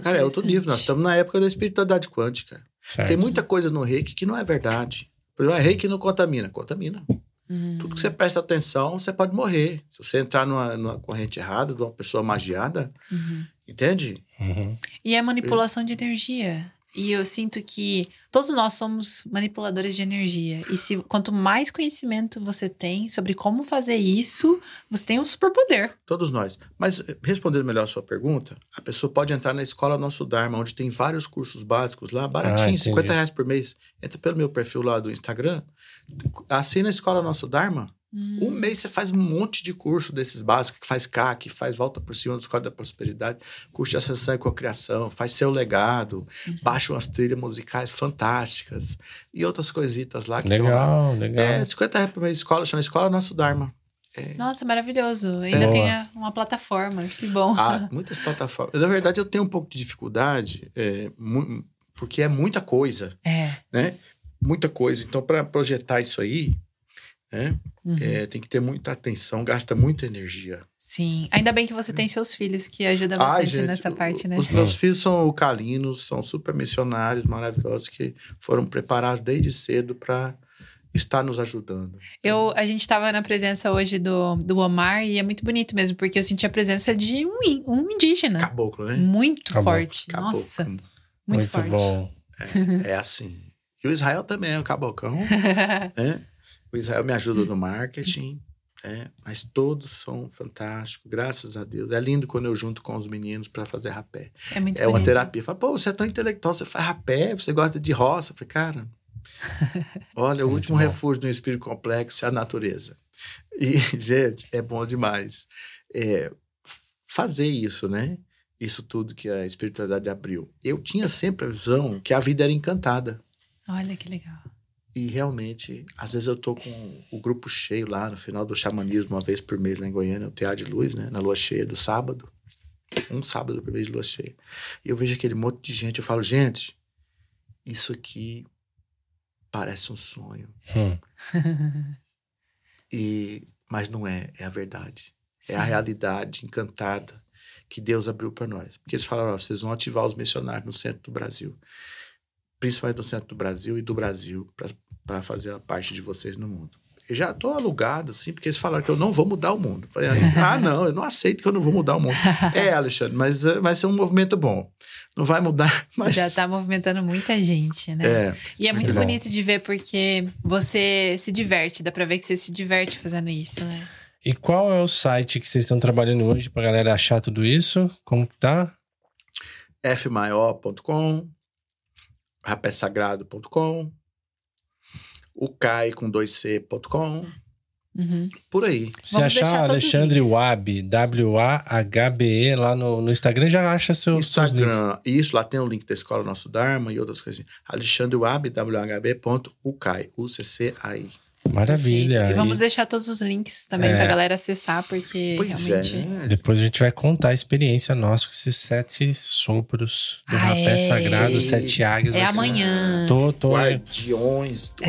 Cara, é outro nível. Nós estamos na época da espiritualidade quântica. Certo. Tem muita coisa no reiki que não é verdade. Exemplo, ah, reiki não contamina. Contamina. Hum. Tudo que você presta atenção, você pode morrer. Se você entrar numa, numa corrente errada, de uma pessoa magiada, Uhum. entende? Uhum. E é manipulação de energia. E eu sinto que todos nós somos manipuladores de energia. E se quanto mais conhecimento você tem sobre como fazer isso, você tem um superpoder. Todos nós. Mas, eh, respondendo melhor a sua pergunta, a pessoa pode entrar na Escola Nosso Dharma, onde tem vários cursos básicos lá, Ah, baratinho, entendi. 50 reais por mês. Entra pelo meu perfil lá do Instagram, assina a Escola Nosso Dharma, Um mês você faz um monte de curso desses básicos, que faz CAC, faz volta por cima dos códigos da prosperidade, curso de ascensão e cocriação, faz seu legado, baixa umas trilhas musicais fantásticas e outras coisitas lá que lá. Legal, legal. É, 50 reais por mês escola, chama Escola Nosso Dharma. Nossa, maravilhoso. Ainda Boa. tem uma plataforma. Que bom. Há *laughs* muitas plataformas. Na verdade, eu tenho um pouco de dificuldade, é, porque é muita coisa, É. né? Muita coisa. Então, para projetar isso aí, né? é, tem que ter muita atenção, gasta muita energia. Sim. Ainda bem que você tem seus filhos, que ajuda Ai, bastante gente, nessa parte, né? Os meus filhos são ocalinos, são super missionários maravilhosos que foram preparados desde cedo para estar nos ajudando. Eu, a gente estava na presença hoje do, do Omar e é muito bonito mesmo, porque eu senti a presença de um, um indígena. Caboclo, né? Muito Caboclo. forte. Caboclo. Nossa, muito, Muito, forte. bom. É assim. E o Israel também é um cabocão. *laughs* né? O Israel me ajuda no marketing. né? Mas todos são fantásticos, graças a Deus. É lindo quando eu junto com os meninos para fazer rapé. É muito É uma bonito. terapia. Fala, pô, você é tão intelectual, você faz rapé, você gosta de roça. Eu falei, cara, *laughs* olha, o último bom. refúgio do espírito complexo é a natureza. E, *laughs* gente, é bom demais. É, fazer isso, né? Isso tudo que a espiritualidade abriu. Eu tinha sempre a visão que a vida era encantada. Olha que legal. E realmente, às vezes eu tô com o grupo cheio lá no final do xamanismo, uma vez por mês lá em Goiânia, o Teatro de Luz, né? Na lua cheia do sábado. Um sábado por mês de lua cheia. E eu vejo aquele monte de gente, eu falo, gente, isso aqui parece um sonho. Hum. *laughs* E, mas não é, é a verdade. É a realidade encantada que Deus abriu para nós. Porque eles falaram, ó, vocês vão ativar os missionários no centro do Brasil. Principalmente no centro do Brasil e do Brasil, para fazer a parte de vocês no mundo. Eu já estou alugado, assim, porque eles falaram que eu não vou mudar o mundo. Falei, *laughs* ah, não, eu não aceito que eu não vou mudar o mundo. é, Alexandre, mas eh, vai ser um movimento bom. não vai mudar, *laughs* mas. Já tá movimentando muita gente, né? É, E é muito Muito bonito de ver porque você se diverte, dá pra ver que você se diverte fazendo isso, né? E qual é o site que vocês estão trabalhando hoje pra galera achar tudo isso? Como que tá? fmaior.com, rapésagrado.com, o cai com 2c.com, Uhum. por aí. Se Vamos achar Alexandre. Wab, W-A-H-B-E, lá no, no Instagram, já acha seu, seus links. Instagram, isso, lá tem o link da Escola Nosso Dharma e outras coisinhas. Alexandre Wab, WHB.ucai, U-C-C-A-I. Maravilha. Perfeito. E vamos E deixar todos os links também É. pra galera acessar, porque Pois realmente. é. depois a gente vai contar a experiência nossa com esses sete sopros do Ah, rapé é. sagrado, sete águias. É ser- amanhã. Tô, tô, Guardiões do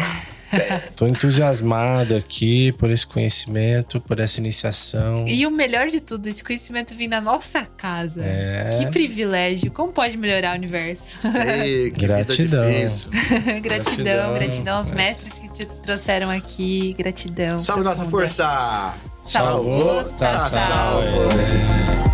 *laughs* tô entusiasmado aqui por esse conhecimento, por essa iniciação. E o melhor de tudo, esse conhecimento vir na nossa casa. É. Que privilégio. Como pode melhorar o universo? Ei, que Gratidão. *laughs* gratidão, Gratidão. gratidão aos mestres que te trouxeram aqui. Gratidão. Salve nossa força! Salvou, tá tá salvo. salvo.